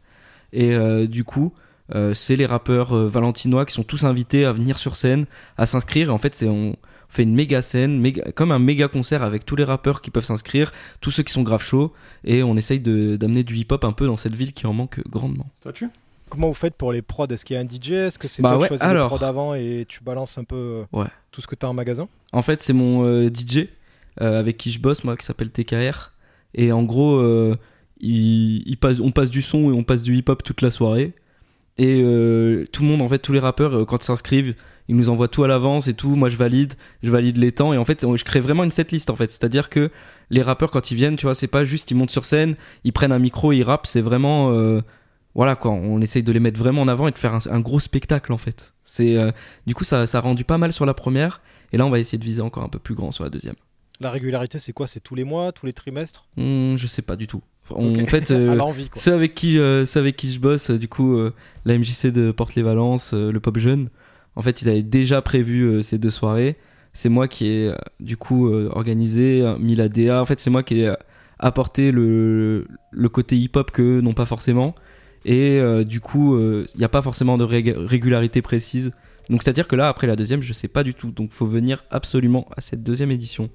Et euh, du coup, c'est les rappeurs euh, valentinois qui sont tous invités à venir sur scène, à s'inscrire. Et en fait, c'est on fait une méga scène, méga- comme un méga concert avec tous les rappeurs qui peuvent s'inscrire, tous ceux qui sont grave chauds, et on essaye de- d'amener du hip-hop un peu dans cette ville qui en manque grandement. Ça tue Comment vous faites pour les prods? Est-ce qu'il y a un DJ Est-ce que c'est Bah toi qui ouais, choisis alors. les prods avant et tu balances un peu euh, Ouais. tout ce que tu as en magasin? En fait, c'est mon euh, DJ euh, avec qui je bosse, moi, qui s'appelle TKR. Et en gros, euh, il, il passe, on passe du son et on passe du hip-hop toute la soirée. Et euh, tout le monde, en fait, tous les rappeurs, euh, quand ils s'inscrivent, ils nous envoient tout à l'avance et tout. Moi, je valide, je valide les temps. Et en fait, je crée vraiment une setlist, en fait. C'est-à-dire que les rappeurs, quand ils viennent, tu vois, c'est pas juste ils montent sur scène, ils prennent un micro, ils rappent. C'est vraiment. euh, voilà, quoi. On essaye de les mettre vraiment en avant et de faire un, gros spectacle, en fait. C'est Du coup, ça, ça a rendu pas mal sur la première. Et là, on va essayer de viser encore un peu plus grand sur la deuxième. La régularité, c'est quoi? C'est tous les mois, tous les trimestres? Hmm, je sais pas du tout. On-. En fait, euh, quoi. ceux avec qui, euh, ceux avec qui je bosse, euh, du coup, euh, la MJC de Porte-les-Valences, euh, le Pop Jeune, en fait, ils avaient déjà prévu euh, ces deux soirées. C'est moi qui ai, euh, du coup, euh, organisé, euh, mis la DA. En fait, c'est moi qui ai euh, apporté le, le côté hip-hop que non pas forcément. Et euh, du coup, il n'y a pas forcément de rég- régularité précise. Donc c'est-à-dire que là, après la deuxième, je sais pas du tout. Donc faut venir absolument à cette deuxième édition.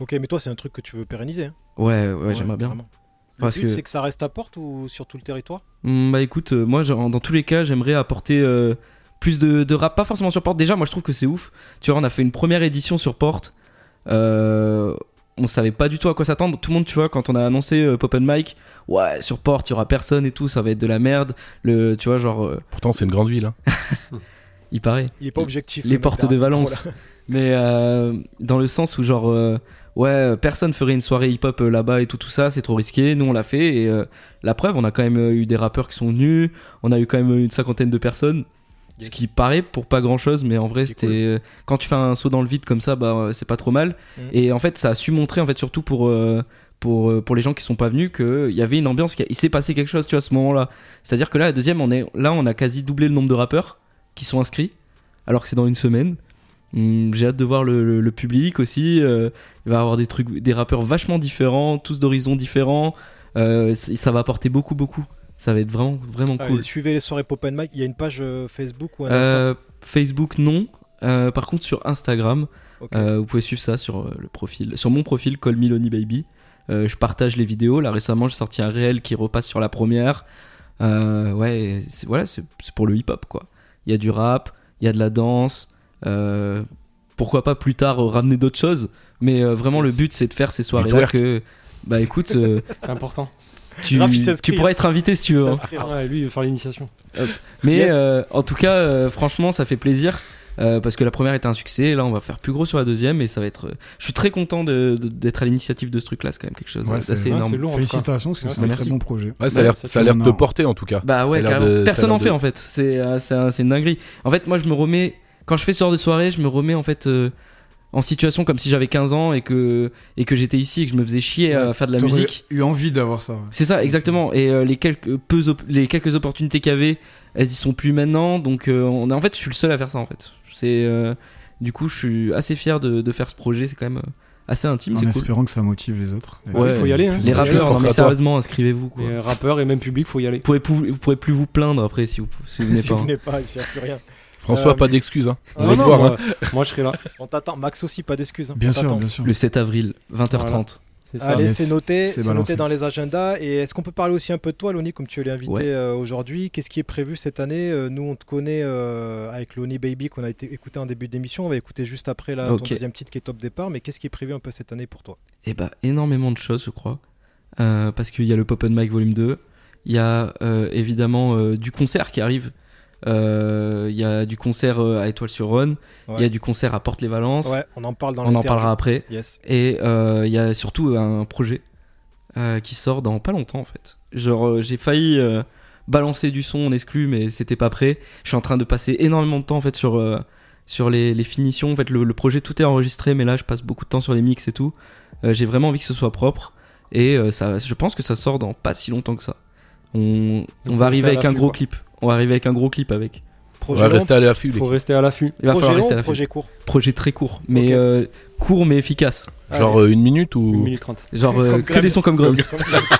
Ok, mais toi, c'est un truc que tu veux pérenniser. hein Ouais, ouais, j'aimerais bien. vraiment. Le Parce but, que- c'est que ça reste à porte ou sur tout le territoire? Hmm, Bah écoute, euh, moi genre, dans tous les cas, j'aimerais apporter euh, plus de, de rap, pas forcément sur Porte. Déjà, moi je trouve que c'est ouf. Tu vois, on a fait une première édition sur Porte. Euh, on savait pas du tout à quoi s'attendre. Tout le monde, tu vois, quand on a annoncé euh, Pop and Mike, ouais, sur Porte, il y aura personne et tout, ça va être de la merde. Le, tu vois, genre. euh, Pourtant, c'est une grande ville. hein. il paraît. Il est pas objectif, le Les portes de micro, Valence. Mais euh, dans le sens où, genre, euh, ouais, personne ferait une soirée hip-hop euh, là-bas et tout, tout ça, c'est trop risqué. Nous, on l'a fait. Et euh, la preuve, on a quand même euh, eu des rappeurs qui sont venus. On a eu quand même euh, une cinquantaine de personnes. Ce qui paraît pour pas grand chose, mais en vrai, c'était. euh, Quand tu fais un saut dans le vide comme ça, bah, euh, c'est pas trop mal. Mm. Et en fait, ça a su montrer, en fait, surtout pour. euh, pour, euh, pour les gens qui sont pas venus, qu'il y avait une ambiance, a- il s'est passé quelque chose, tu vois, à ce moment-là. C'est-à-dire que là, la deuxième, on est, là, on a quasi doublé le nombre de rappeurs qui sont inscrits, alors que c'est dans une semaine. Hum, J'ai hâte de voir le, le- le public aussi. euh, il va y avoir des trucs, des rappeurs vachement différents, tous d'horizons différents. Euh, ça va apporter beaucoup, beaucoup. Ça va être vraiment, vraiment Allez, cool. suivez les soirées Pop and Mike. Il y a une page euh, Facebook ou un Euh, Facebook non. Euh, par contre sur Instagram, vous pouvez suivre ça sur le profil, sur mon profil Call Me Lonely Baby. Je partage les vidéos. Là récemment j'ai sorti un réel qui repasse sur la première. Ouais, c'est- voilà, c'est pour le hip hop quoi. Il y a du rap, il y a de la danse. euh, pourquoi pas plus tard euh, ramener d'autres choses. Mais euh, vraiment le but c'est de faire ces soirées là twerk. que bah écoute, euh, C'est important. tu, tu pourrais être invité si tu veux. hein. Ouais, lui, il veut faire l'initiation. Mais Yes. euh, en tout cas, euh, franchement, ça fait plaisir. euh, parce que la première était un succès, là on va faire plus gros sur la deuxième et ça va être. Je suis très content d'être à l'initiative de ce truc-là, c'est quand même quelque chose Ouais, d'assez c'est- énorme. Félicitations, parce que c'est un Merci. très bon projet. Ouais, ça a l'air- ça a l'air de te porter, en tout cas. Bah ouais, de- personne en de- fait en fait. C'est euh, c'est un- c'est une dinguerie. En fait, moi je me remets quand je fais ce genre de soirée, je me remets en fait euh, en situation comme si j'avais 15 ans et que et que j'étais ici et que je me faisais chier à faire de la musique. eu envie d'avoir ça. ouais. C'est ça, exactement. Et euh, les, quelques, peu les quelques opportunités qu'il y avait, elles y sont plus maintenant. Donc, euh, on, en fait, je suis le seul à faire ça, en fait. C'est, euh, du coup, je suis assez fier de, de faire ce projet. C'est quand même euh, assez intime. En c'est cool. espérant que ça motive les autres. Ouais, il faut y aller. hein. Les rappeurs, non, mais sérieusement, inscrivez-vous. Les rappeurs et même public, faut y aller. Vous pourrez, pou- vous pourrez plus vous plaindre après si vous, si vous venez si pas. vous hein. venez pas, il n'y a plus rien. François, Euh, pas d'excuses. Hein. On non, va te voir. moi- hein. Moi, je serai là. On t'attend. Max aussi, pas d'excuses. hein. Bien On sûr, bien sûr. Le 7 avril, 20h30. Voilà. C'est ça. Allez, c'est noté, C'est noté dans les agendas. Et est-ce qu'on peut parler aussi un peu de toi, Loni, comme tu l'as invité Ouais. euh, aujourd'hui? Qu'est-ce qui est prévu cette année? Euh, Nous, on te connaît euh, avec Loni Baby qu'on a été écouté en début d'émission. On va écouter juste après là, Ok. ton deuxième titre qui est top départ. Mais qu'est-ce qui est prévu un peu cette année pour toi? Eh bah, énormément de choses, je crois. Euh, parce qu'il y a le Pop and Mic Volume 2. Il y a euh, évidemment euh, du concert qui arrive. Euh, Il y a du concert euh, à Étoile-sur-Rhône. Il y a du concert à Porte-les-Valences. Ouais, on en parle dans On en l'interview. parlera après. Yes. Et euh, il y a surtout un projet euh, qui sort dans pas longtemps en fait. Genre, euh, j'ai failli euh, balancer du son en exclu, mais c'était pas prêt. Je suis en train de passer énormément de temps en fait sur, euh, sur les, les finitions. En fait, le, le projet tout est enregistré, mais là je passe beaucoup de temps sur les mix et tout. Euh, j'ai vraiment envie que ce soit propre. Et euh, ça, je pense que ça sort dans pas si longtemps que ça. On, va arriver avec un gros quoi. clip. On va arriver avec un gros clip avec. On va rester à l'affût. les Faut gars. rester à l'affût. Il va Projet falloir long rester à l'affût. projet court Projet très court, mais euh, court mais efficace. Genre euh, une minute ou. 1 minute 30. Genre euh, que des sons comme Grums.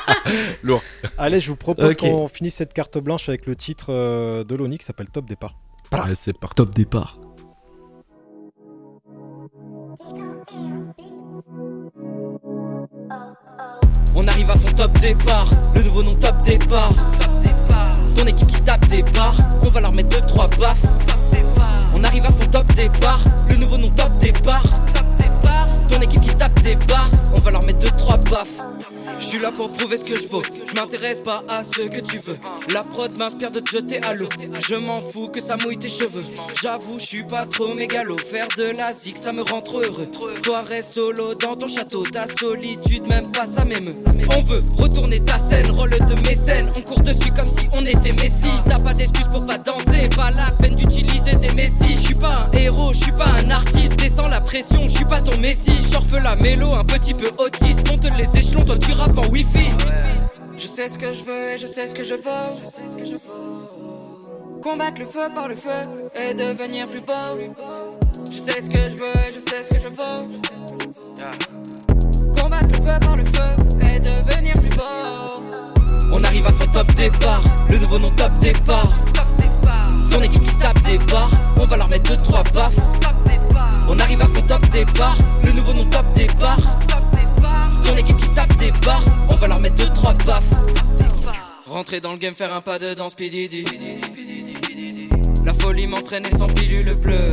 Lourd. Allez, je vous propose qu'on finisse cette carte blanche avec le titre euh, de Loni qui s'appelle Top Départ. Ouais, c'est parti. Top départ. On arrive à fond top départ, le nouveau nom top départ. Ton équipe qui se tape des barres, on va leur mettre 2-3 baffes. On arrive à fond top départ, le nouveau nom top départ. Ton équipe qui se tape des barres, on va leur mettre 2-3 baffes. Je suis là pour prouver ce que je vaux. Je m'intéresse pas à ce que tu veux. La prod m'inspire de te jeter à l'eau. Je m'en fous que ça mouille tes cheveux. J'avoue, je suis pas trop mégalo. Faire de la zik, ça me rend trop heureux. Toi, reste solo dans ton château. Ta solitude, même pas ça m'émeut. On veut retourner ta scène, rôle de mécène. On court dessus comme si on était Messi. T'as pas d'excuses pour pas danser. Pas la peine d'utiliser des messies. Je suis pas un héros, je suis pas un artiste. Descends la pression, je suis pas ton messie. J'orfe la mélo, un petit peu autiste. Monte les échelons, toi tu en wifi. Je sais ce que je veux et je sais ce que je vaux. Combattre le feu par le feu et devenir plus beau. Je sais ce que je veux et je sais ce que je vaux. Combattre le feu par le feu et devenir plus beau. On arrive arrive à son top départ, le nouveau nom top départ. Ton équipe qui se tape des barres, on va leur mettre 2-3 baffes. On arrive à son top départ, le nouveau nom top départ. Ton équipe qui se tape des barres, on va leur mettre 2-3 baffes. Rentrer dans le game, faire un pas de danse, PDD. La folie m'entraîne et sans pilule bleue.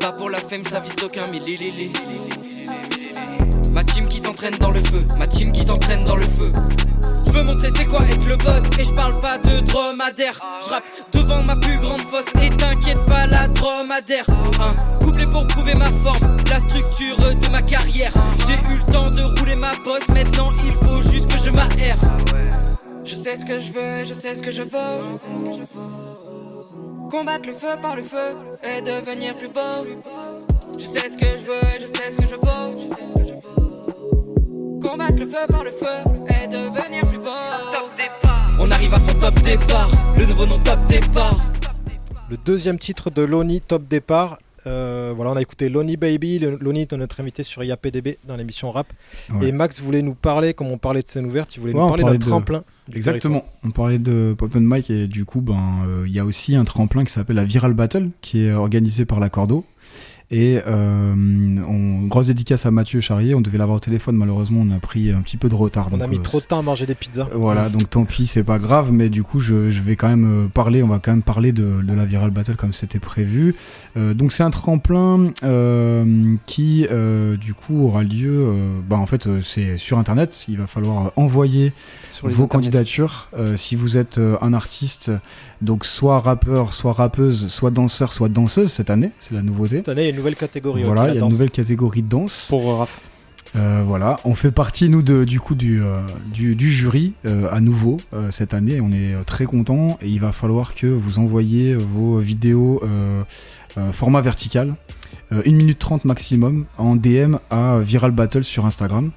Pas pour la femme, ça vise aucun millilili. Ma team qui t'entraîne dans le feu, ma team qui t'entraîne dans le feu. Je veux montrer c'est quoi être le boss et je parle pas de dromadaire. Je rappe devant ma plus grande fosse et t'inquiète pas la dromadaire. Un couplet pour prouver ma forme, la structure de ma carrière. J'ai eu le temps de rouler ma bosse, maintenant il faut juste que je m'aère. Je sais ce que je veux, je sais ce que je veux. Combattre le feu par le feu et devenir plus beau. Je sais ce que je veux, je sais ce que je veux. Combattre le feu par le feu et devenir plus beau. On arrive à son top départ, le nouveau nom top départ. Le deuxième titre de Loni, Top Départ. Euh, voilà, on a écouté Lonely Baby. Lonely est notre invité sur IAPDB dans l'émission rap. Ouais. Et Max voulait nous parler, comme on parlait de scène ouverte, il voulait Ouais, nous parler d'un de- tremplin. Exactement. On parlait de Pop and Mike et du coup, ben, euh, il y a aussi un tremplin qui s'appelle la Viral Battle qui est organisé par la Cordo. Et euh, on, grosse dédicace à Mathieu Charrier. On devait l'avoir au téléphone. Malheureusement, on a pris un petit peu de retard. On donc, a mis euh, trop de temps à manger des pizzas. Voilà, donc tant pis, c'est pas grave, mais du coup, je, je vais quand même euh, parler, on va quand même parler de, de la Viral Battle comme c'était prévu. Euh, donc, c'est un tremplin euh, qui, euh, du coup, aura lieu, bah, en fait, c'est sur Internet. Il va falloir envoyer Sur vos candidatures. Si vous êtes un artiste, donc soit rappeur, soit rappeuse, soit danseur, soit danseuse cette année, c'est la nouveauté. Cette année, nouvelle catégorie. Voilà, il y a une nouvelle catégorie de danse. Pour Raph. Euh, voilà, on fait partie nous de, du coup du, euh, du, du jury euh, à nouveau euh, cette année. On est euh, très content et il va falloir que vous envoyiez vos vidéos euh, euh, format vertical, euh, 1 minute 30 maximum en DM à Viral Battle sur Instagram.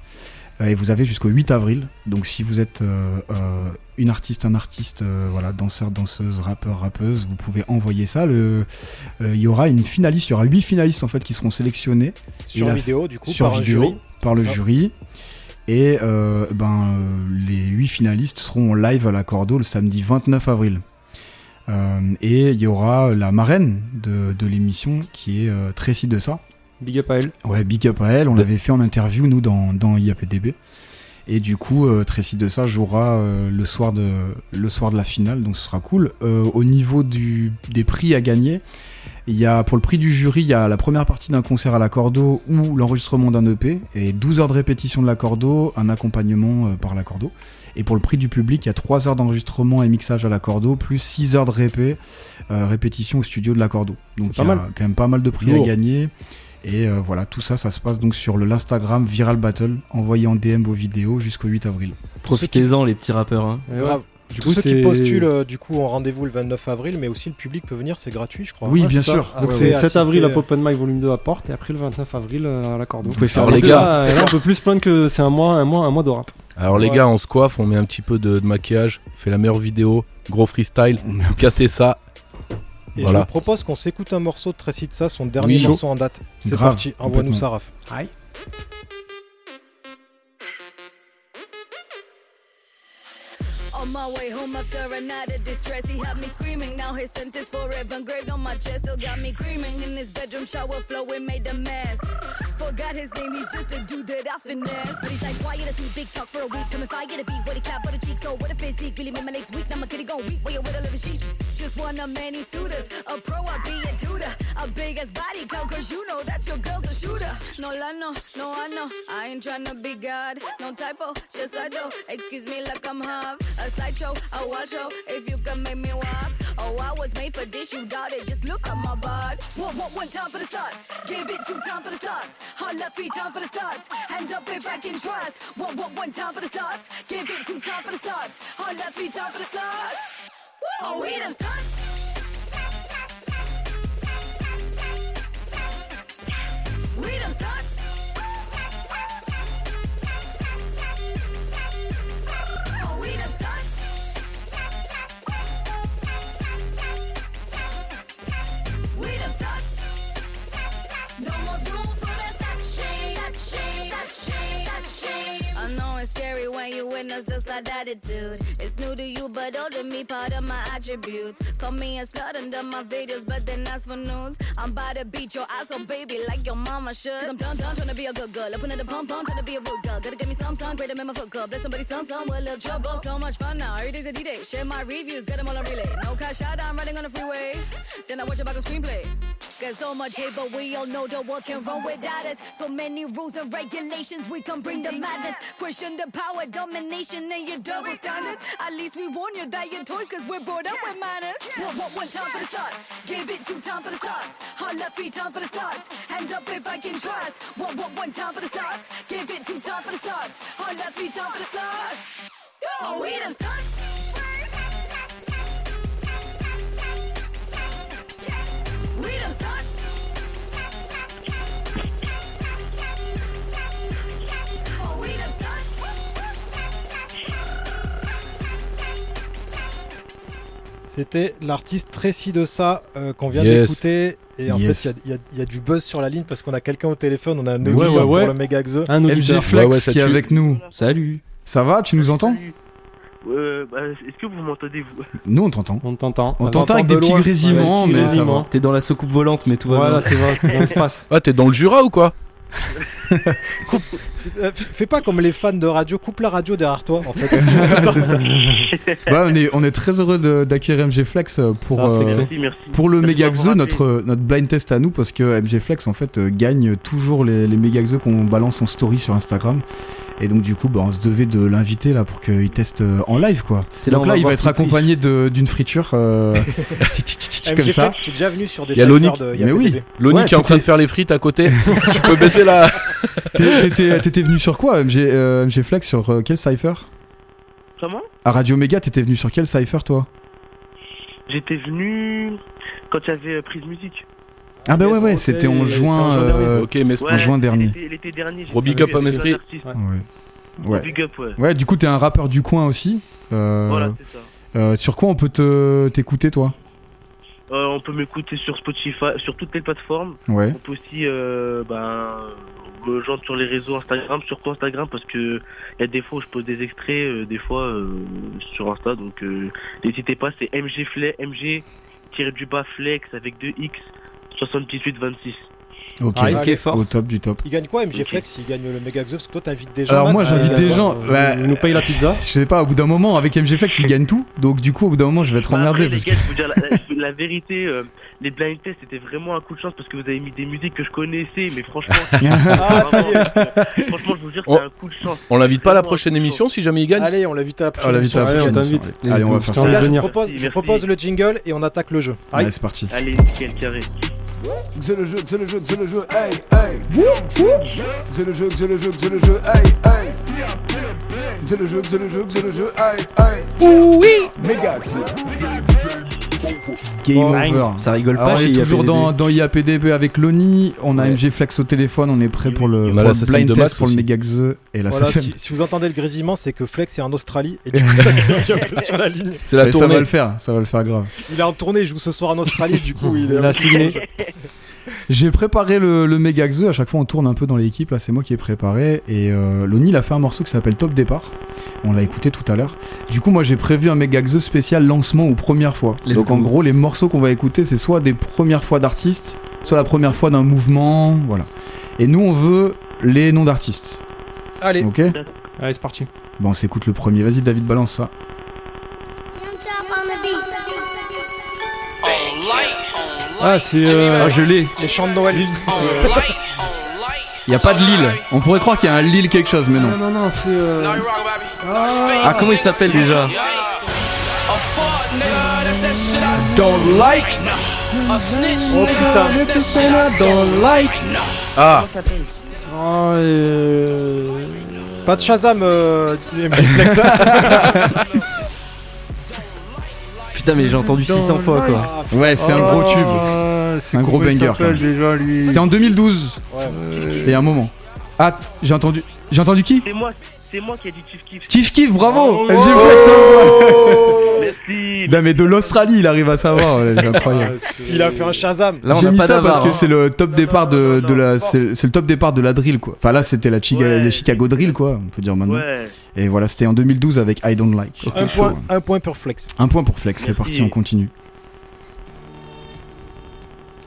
Euh, et vous avez jusqu'au 8 avril. Donc si vous êtes euh, euh, une artiste, un artiste, euh, voilà, danseur, danseuse, rappeur, rappeuse, vous pouvez envoyer ça. Le, euh, il y aura une finaliste, il y aura 8 finalistes en fait qui seront sélectionnés. Sur la- vidéo, du coup, sur par vidéo, jury, par le ça jury. Et euh, ben, les 8 finalistes seront en live à la Cordo le samedi 29 avril. Et il y aura la marraine de, de l'émission qui est euh, Tracy de ça. Big up à elle. Ouais, big up à elle. On l'avait fait en interview, nous, dans, dans IAPDB. Et du coup, euh, Tracy de ça jouera euh, le, soir de, le soir de la finale, donc ce sera cool. Euh, au niveau du, des prix à gagner, il y a, pour le prix du jury, il y a la première partie d'un concert à la Cordo ou l'enregistrement d'un EP, et 12 heures de répétition de la Cordo, un accompagnement euh, par la Cordo. Et pour le prix du public, il y a 3 heures d'enregistrement et mixage à la Cordo, plus 6 heures de répé, euh, répétition au studio de la Cordo. Donc il y a mal. quand même pas mal de prix Lourd. à gagner. Et euh, voilà, tout ça, ça se passe donc sur le l'Instagram Viral Battle. Envoyez en DM vos vidéos jusqu'au 8 avril. Profitez-en, les petits rappeurs. hein. Grave. Du Tous coup, ceux qui postulent, euh, du coup, ont rendez-vous le 29 avril, mais aussi le public peut venir, c'est gratuit, je crois. Oui, Ah, bien sûr. ça Donc Ah, c'est ouais, 7 assister, avril à euh, Pop and Mike volume 2 à Porte et après le 29 avril à la Cordo. Vous pouvez faire Alors, les Donc gars- là, on peut plus se plaindre que c'est un mois, un mois, un mois de rap. Alors les Ouais. gars, on se coiffe, on met un petit peu de, de maquillage, on fait la meilleure vidéo, gros freestyle, cassez ça. Et je voilà. vous propose qu'on s'écoute un morceau de Tracy de ça, son dernier Oui. morceau en date. C'est parti, envoie-nous Raph. Aïe. On my way home after a night of distress, he had me screaming. Now his sentence forever engraved on my chest, still got me creaming. In his bedroom shower flowing, made a mess. Forgot his name, he's just a dude that I finesse. But he's like, quiet as see big talk for a week. Coming fire to beat, what he clap on the cheek. So what a physique, really made my legs weak. Now my kitty gon' weak, where you with a little sheep. Just one of many suitors, a pro, I be a tutor. A big ass body count, cause you know that your girl's a shooter. No, la, no, no, I know. I ain't tryna be God, no typo, just I do. Excuse me, like I'm half. A slideshow, a watch show, if you can make me walk. Oh, I was made for this, you it. Just look at my bod. One, one, one time for the sauce. Give it two time for the sauce. Holla three time for the sauce. Hands up if I can trust. One, one, one time for the sauce. Give it two time for the sauce. Holla three time for the sauce. Oh, we them sauce. When you us just that attitude. It's new to you, but old to me, part of my attributes. Call me a slut under my videos, but then ask for nudes. I'm about to beat your ass, oh baby, like your mama should. Cause I'm done, done, trying to be a good girl. Open at the pump, pump, trying to be a rude girl. Gotta get me some time, greater than my foot cup. Let somebody, some, some, little trouble. So much fun now, every day's a D-Day. Share my reviews, get them all on relay. No cash out, I'm riding on the freeway. Then I watch about the screenplay. Got so much hate, but we all know the world can run without us. So many rules and regulations, we can bring the madness. Question the power, domination, and your double standards. At least we warn you that your toys, cause we're brought up with manners. One, one, one time for the stars, give it two time for the stars. Holla three time for the stars, hands up if I can trust. One, one, one time for the stars, give it two time for the stars. C'était l'artiste Tracy de ça euh, qu'on vient Yes. d'écouter. Et en Yes. fait, il y a- y, y du buzz sur la ligne parce qu'on a quelqu'un au téléphone. On a un Ouais, auditeur ouais, pour le méga Xe. Un auditeur. Flex Ouais, ouais, ça qui est avec nous. Salut. Ça va Tu nous entends Euh, bah, Est-ce que vous m'entendez, vous? Nous, on t'entend. On t'entend. On On t'entend avec de des petits loin. grésillements, mais ça grésillements. va. T'es dans la soucoupe volante, mais tout va Voilà, bien. c'est vrai, dans l'espace. Ah, t'es dans le Jura ou quoi? Fais pas comme les fans de radio, coupe la radio derrière toi. En fait, C'est ça. Bah, on, est, on est très heureux d'accueillir MG Flex euh, pour, euh, flexer. Merci, merci. pour le Merci de Mega m'avoir Xe, appelé. notre, notre blind test à nous, parce que MG Flex en fait euh, gagne toujours les, les Mega Xe qu'on balance en story sur Instagram. Et donc, du coup, bah, on se devait de l'inviter là pour qu'il teste euh, en live quoi. Donc on là, il va être accompagné d'une friture euh, comme MG ça. Flex qui est déjà venu sur des Il y a Mais oui. Loni Ouais, qui est en train de faire les frites à côté. tu peux baisser la. T'étais t'étais venu sur quoi, MG, euh, MG Flex Sur euh, quel cypher Comment? À Radio Mega, t'étais venu sur quel cypher toi? J'étais venu quand il y avait euh, Prise Musique. Ah bah ouais, ouais, c'était en juin. juin euh, ok, mais Ouais, juin dernier. L'été l'été dernier. j'ai Gros big up à Mesprit. Ouais. Ouais. Big up, ouais. Ouais, du coup, t'es un rappeur du coin aussi. Euh, Voilà, c'est ça. euh, sur quoi on peut te- t'écouter, toi? Euh, on peut m'écouter sur Spotify, sur toutes les plateformes. Ouais. On peut aussi euh, ben, me joindre sur les réseaux Instagram, surtout Instagram, parce que il y a des fois où je pose des extraits, euh, des fois euh, sur Insta. Donc euh, n'hésitez pas, c'est MG MG du bas Flex avec 2 X 7826. Ok, Ah, au top du top. Il gagne quoi MG. Flex Il gagne le parce que toi t'invites des gens. Alors Max, moi j'invite euh, des quoi, gens. euh, bah, Il nous paye la pizza. Je sais pas, au bout d'un moment avec MG Flex il gagne tout, donc du coup au bout d'un moment je vais être Bah, emmerdé après, parce les que. je vous dire la, vérité, euh, les blind tests c'était vraiment un coup de chance parce que vous avez mis des musiques que je connaissais, mais franchement, Ah, est. euh, franchement, je vous jure, c'est un coup de chance. On l'invite pas à la Vraiment prochaine émission si jamais il gagne Allez, on l'invite à la Ah, on l'invite à la prochaine Allez, on t'invite. émission. Allez, on va faire Je ça. Je propose, le jingle et on attaque le jeu. Allez, c'est parti. Allez, nickel, carré. C'est le jeu, c'est le jeu, c'est le jeu, hey, hey. C'est le jeu, c'est le jeu, c'est le jeu, hey, hey. C'est le jeu, c'est le jeu, c'est le jeu, hey, hey. Oui. Méga. Game over. Ça rigole Alors, pas on est toujours IAPDB. dans, dans IAPDB avec Loni, on a Ouais. MG Flex au téléphone, on est prêt pour le, pour le blind test Max pour le aussi. Mega Xe et la Voilà, si, si vous entendez le grésillement, c'est que Flex est en Australie et du coup ça grésille un peu sur la ligne. C'est la Mais ça va tournée. le faire, ça va le faire grave. Il est en tournée, il joue ce soir en Australie, du coup il est Il a signé. J'ai préparé le, le Mega Xe, à chaque fois on tourne un peu dans l'équipe, là c'est moi qui ai préparé. Et euh, Loni il a fait un morceau qui s'appelle Top Départ, on l'a écouté tout à l'heure. Du coup moi j'ai prévu un Mega Xe spécial lancement ou première fois. Let's Donc en gros les morceaux qu'on va écouter c'est soit des premières fois d'artistes, soit la première fois d'un mouvement, voilà. Et nous on veut les noms d'artistes. Allez, Ok? Allez, c'est parti. Bon on s'écoute le premier, vas-y David balance ça. Ah, c'est. euh, Ah, je l'ai. les chants de Noël. Y a pas de Lille, on pourrait croire qu'il y a un Lille quelque chose mais Non, non. non, non, c'est. euh, Ah, comment il s'appelle déjà Don't like Oh putain, Don't like Ah, oh, euh, pas de Shazam, euh. Putain, mais j'ai entendu 600 fois quoi. Ouais c'est un gros tube. Ah, C'est un gros banger, C'était en 2012. ouais. C'était il y a un moment. Ah, j'ai entendu. J'ai entendu qui? C'est moi, c'est moi qui ai dit Kiff. Kiff, bravo Oh. Flex envoie. Merci. Non mais de l'Australie, il arrive à savoir, ouais, c'est incroyable. Il a fait un Shazam. J'ai mis ça parce que c'est le top départ de, de la c'est c'est le top départ de la drill quoi. Enfin là c'était la Chiga- les Chicago Drill quoi, on peut dire maintenant. Ouais. Et voilà, c'était en 2012 avec I Don't Like. un, Chaud. point, un point pour Flex. Un point pour Flex, c'est parti, on continue.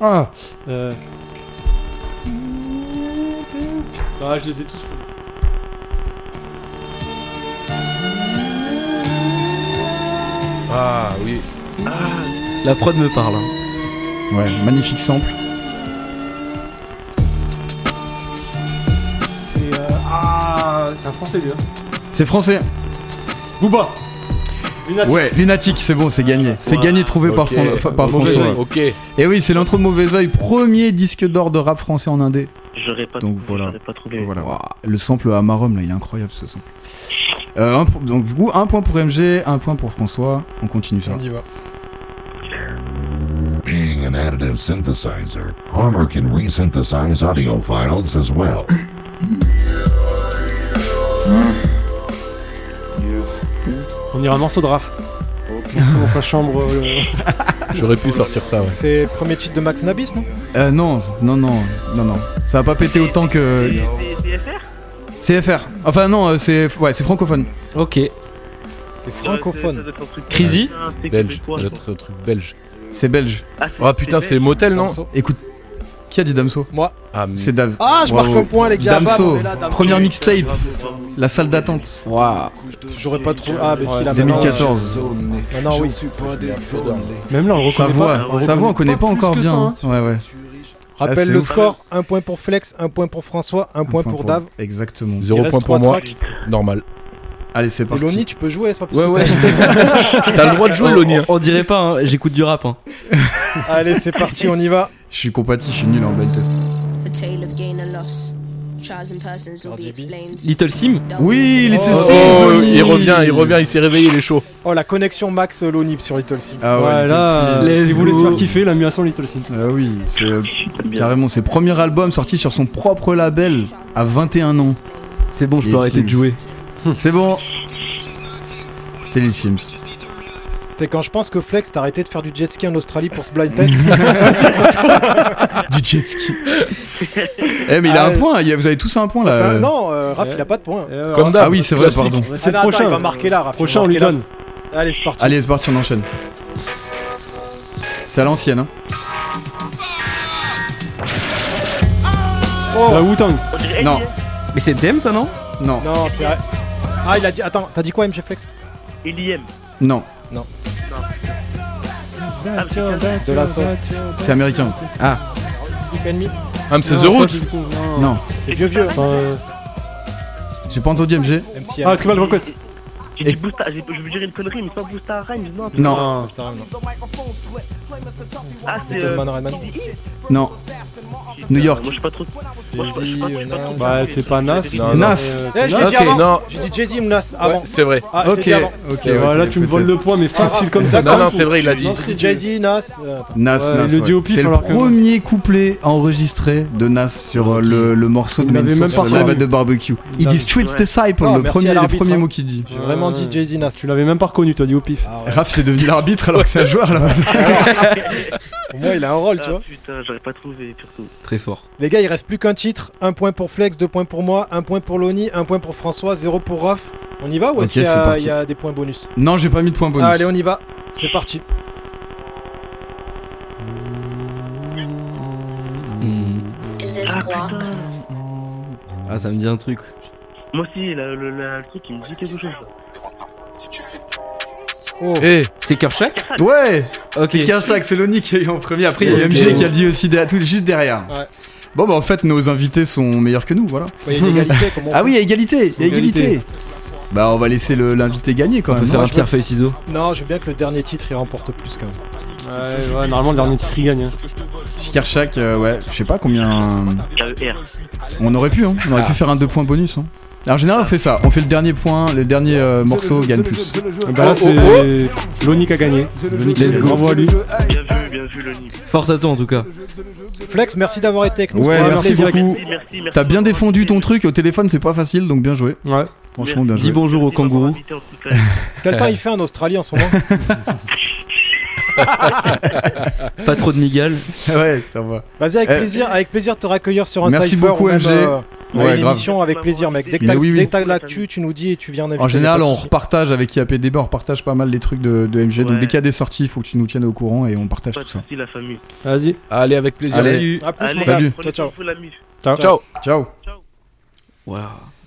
Ah euh... Ah, je les ai tous. Ah oui. La prod me parle. hein. Ouais, magnifique sample. C'est. euh, Ah, c'est un français, lui. hein. C'est français. Booba Lunatic. Ouais, Lunatic, c'est bon, c'est gagné. C'est gagné trouvé par, par François. Ok. Et oui, c'est l'intro de Mauvais Oeil, premier disque d'or de rap français en indé. J'aurais pas Donc trouvé. voilà. J'aurais pas trouvé. Voilà, voilà. Le sample à Marom, là, il est incroyable ce sample. Euh, pour- donc du coup, un point pour MG, un point pour François. On continue ça. On y va. Being an additive synthesizer, Armor can resynthesize audio files as well. On ira un morceau de Raph. Dans sa chambre. euh, J'aurais pu sortir ça, ouais. C'est le premier titre de Max Nabis, non? Euh, non, non, non, non, non. Ça va pas péter autant que. C'est CFR CFR. Enfin non, euh, c'est ouais, c'est francophone. Ok. C'est francophone. Crazy Belge. Ça un truc belge. C'est belge. Oh putain, c'est Motel, non? Écoute, qui a dit Damso Moi. Ah, mais- C'est Dave. Ah, je marque un point, les gars. Damso, là, première mixtape. La salle d'attente. Waouh. J'aurais pas trouvé. Ah, mais si, la 2014. Maintenant, oui. Même là, on reconnaît voix, pas. on sa voix, on connaît pas encore bien. ça, hein. hein. Ouais, ouais. Rappelle Ah, le ouf. score un point pour Flex, un point pour François, un, point, pour Dave. Exactement. Zéro point pour moi. Normal. Allez, c'est parti. Loni, tu peux jouer, c'est pas parce Ouais, que ouais. t'as- T'as le droit de jouer, On- Loni. On, on dirait pas, hein, j'écoute du rap. Hein. Allez, c'est parti, on y va. Je suis compati, je suis nul en blind test. A tale of gain and loss. Trials and persons will be explained. Little Sim Oui, Little Oh, Sims, Oh, Loni. il revient, il revient, il s'est réveillé, il est chaud. Oh, la connexion Max euh, Loni sur Little Sims. Ah ouais, Ouais, Little là, Sims. si vous voulez se faire kiffer, la mutation Little Sims. Ah oui, c'est euh, carrément ses premiers albums sortis sur son propre label à 21 ans. C'est bon, je peux arrêter de jouer. C'est bon. C'était les Sims. T'es quand je pense que Flex t'a arrêté de faire du jet ski en Australie pour ce blind test. du jet ski. Eh mais il a Ah, un point, il y a- vous avez tous un point Ça là. fait un- Non, euh, Raph, il a pas de point. Comme d'hab. Ah oui, c'est vrai, classique. pardon. C'est Ah, le attends, prochain. il va marquer là, Raph. il va Prochain, on lui marquer là. donne. Allez, c'est parti. Allez, c'est parti, on enchaîne. C'est à l'ancienne, hein. Oh. La Wu-Tang. On dirait Non. Mais c'est NTM ça, non? Non, Non, c'est vrai. Ah, il a dit. Attends, t'as dit quoi, MG Flex? Eliem. non, De la sauce. c'est américain. Ah, mais c'est Non, The tout, non. Non, C'est vieux, vieux. Euh, j'ai pas entendu MG. Ah, Tribal Request. J'ai dit Boosta, je veux dire une connerie, mais c'est pas Boosta Rhymes, non. Non, Ah, C'est un- non. Ah, c'est. Euh, non. New York. Moi, je suis pas trop. Euh, Bah, c'est pas Nas. Non, Nas. Euh, Eh, je l'ai dit avant. J'ai dit Jay-Z ou Nas avant. Ouais, c'est vrai. Ah, Ok, ok. Ok, tu me voles le point, mais facile comme ça. Non, non, c'est vrai, il a dit. J'ai dit Jay-Z, Nas. euh. Nas, Ouais, Nas, C'est le premier couplet enregistré de Nas sur euh, le, morceau de Source, pas la de barbecue. Il dit Streets. Disciple, le premier, hein. mot qu'il dit. J'ai vraiment dit Jay-Z, Nas. Tu l'avais même pas reconnu, toi, dit au pif. Ah ouais. Raph, c'est devenu l'arbitre alors que c'est un joueur là. Au moins, il a un rôle, tu Ah vois. putain, j'aurais pas trouvé, surtout. Très fort. Les gars, il reste plus qu'un titre. Un point pour Flex, deux points pour moi, un point pour Loni, un point pour François, zéro pour Raph. On y va ou est-ce qu'il y, a- y des points bonus Non, j'ai pas mis de point bonus. Allez, on y va. C'est parti. Ah. Ah, ça me dit un truc. Moi aussi, le truc, il me dit quelque chose. Oh. Eh, C'est Kershak Ouais. C'est Kershak, c'est Loni qui a eu en premier. Après, il y a. MG qui a dit aussi derrière- tout juste derrière. Ouais. Bon, bah en fait, nos invités sont meilleurs que nous, voilà. Il y a une égalité, comment on Ah oui, il y a égalité, il y a Égalité. égalité. Bah, on va laisser l'invité gagner quand On peut même. faire non un pierre feuille ciseaux. Non, je veux bien que le dernier titre il remporte plus quand même. Ouais, ouais, normalement, le dernier titre, il gagne. hein. Kershak, euh, ouais, je sais pas combien. KER. On aurait pu, hein. On aurait Ah. pu faire un deux points bonus. Hein. Alors, en général, on fait ça. On fait le dernier point, le dernier euh, morceau gagne plus. Bah là, c'est Loni qui a gagné. Loni qui a Let's gagné. go. Bravo à lui. Bien vu, bien vu, Loni. Force à toi en tout cas. Flex, merci d'avoir été avec nous. Ouais, merci plaisir. beaucoup. Merci, merci, merci. T'as bien défendu ton truc au téléphone, c'est pas facile, donc bien joué. Ouais. Franchement, bien Dis joué. bonjour au kangourou. Quel temps il fait en Australie en ce moment Pas trop de migales. ouais, ça va. Vas-y, avec Eh, plaisir, avec plaisir de te raccueillir sur un Merci cypher beaucoup, MG. euh, Ouais, à une grave. émission avec plaisir, mec. Dès que t'as oui, oui. l'actu, tu nous dis et tu viens en général, on repartage avec IAPDB, on repartage pas mal les trucs de, de MG. Donc dès qu'il y a des sorties, il faut que tu nous tiennes au courant et on partage Pas tout ça. la famille. Vas-y. Allez, avec plaisir. Allez. À plus, Allez, Salut. Ciao, ciao. Ciao. Ciao. Ciao. Waouh.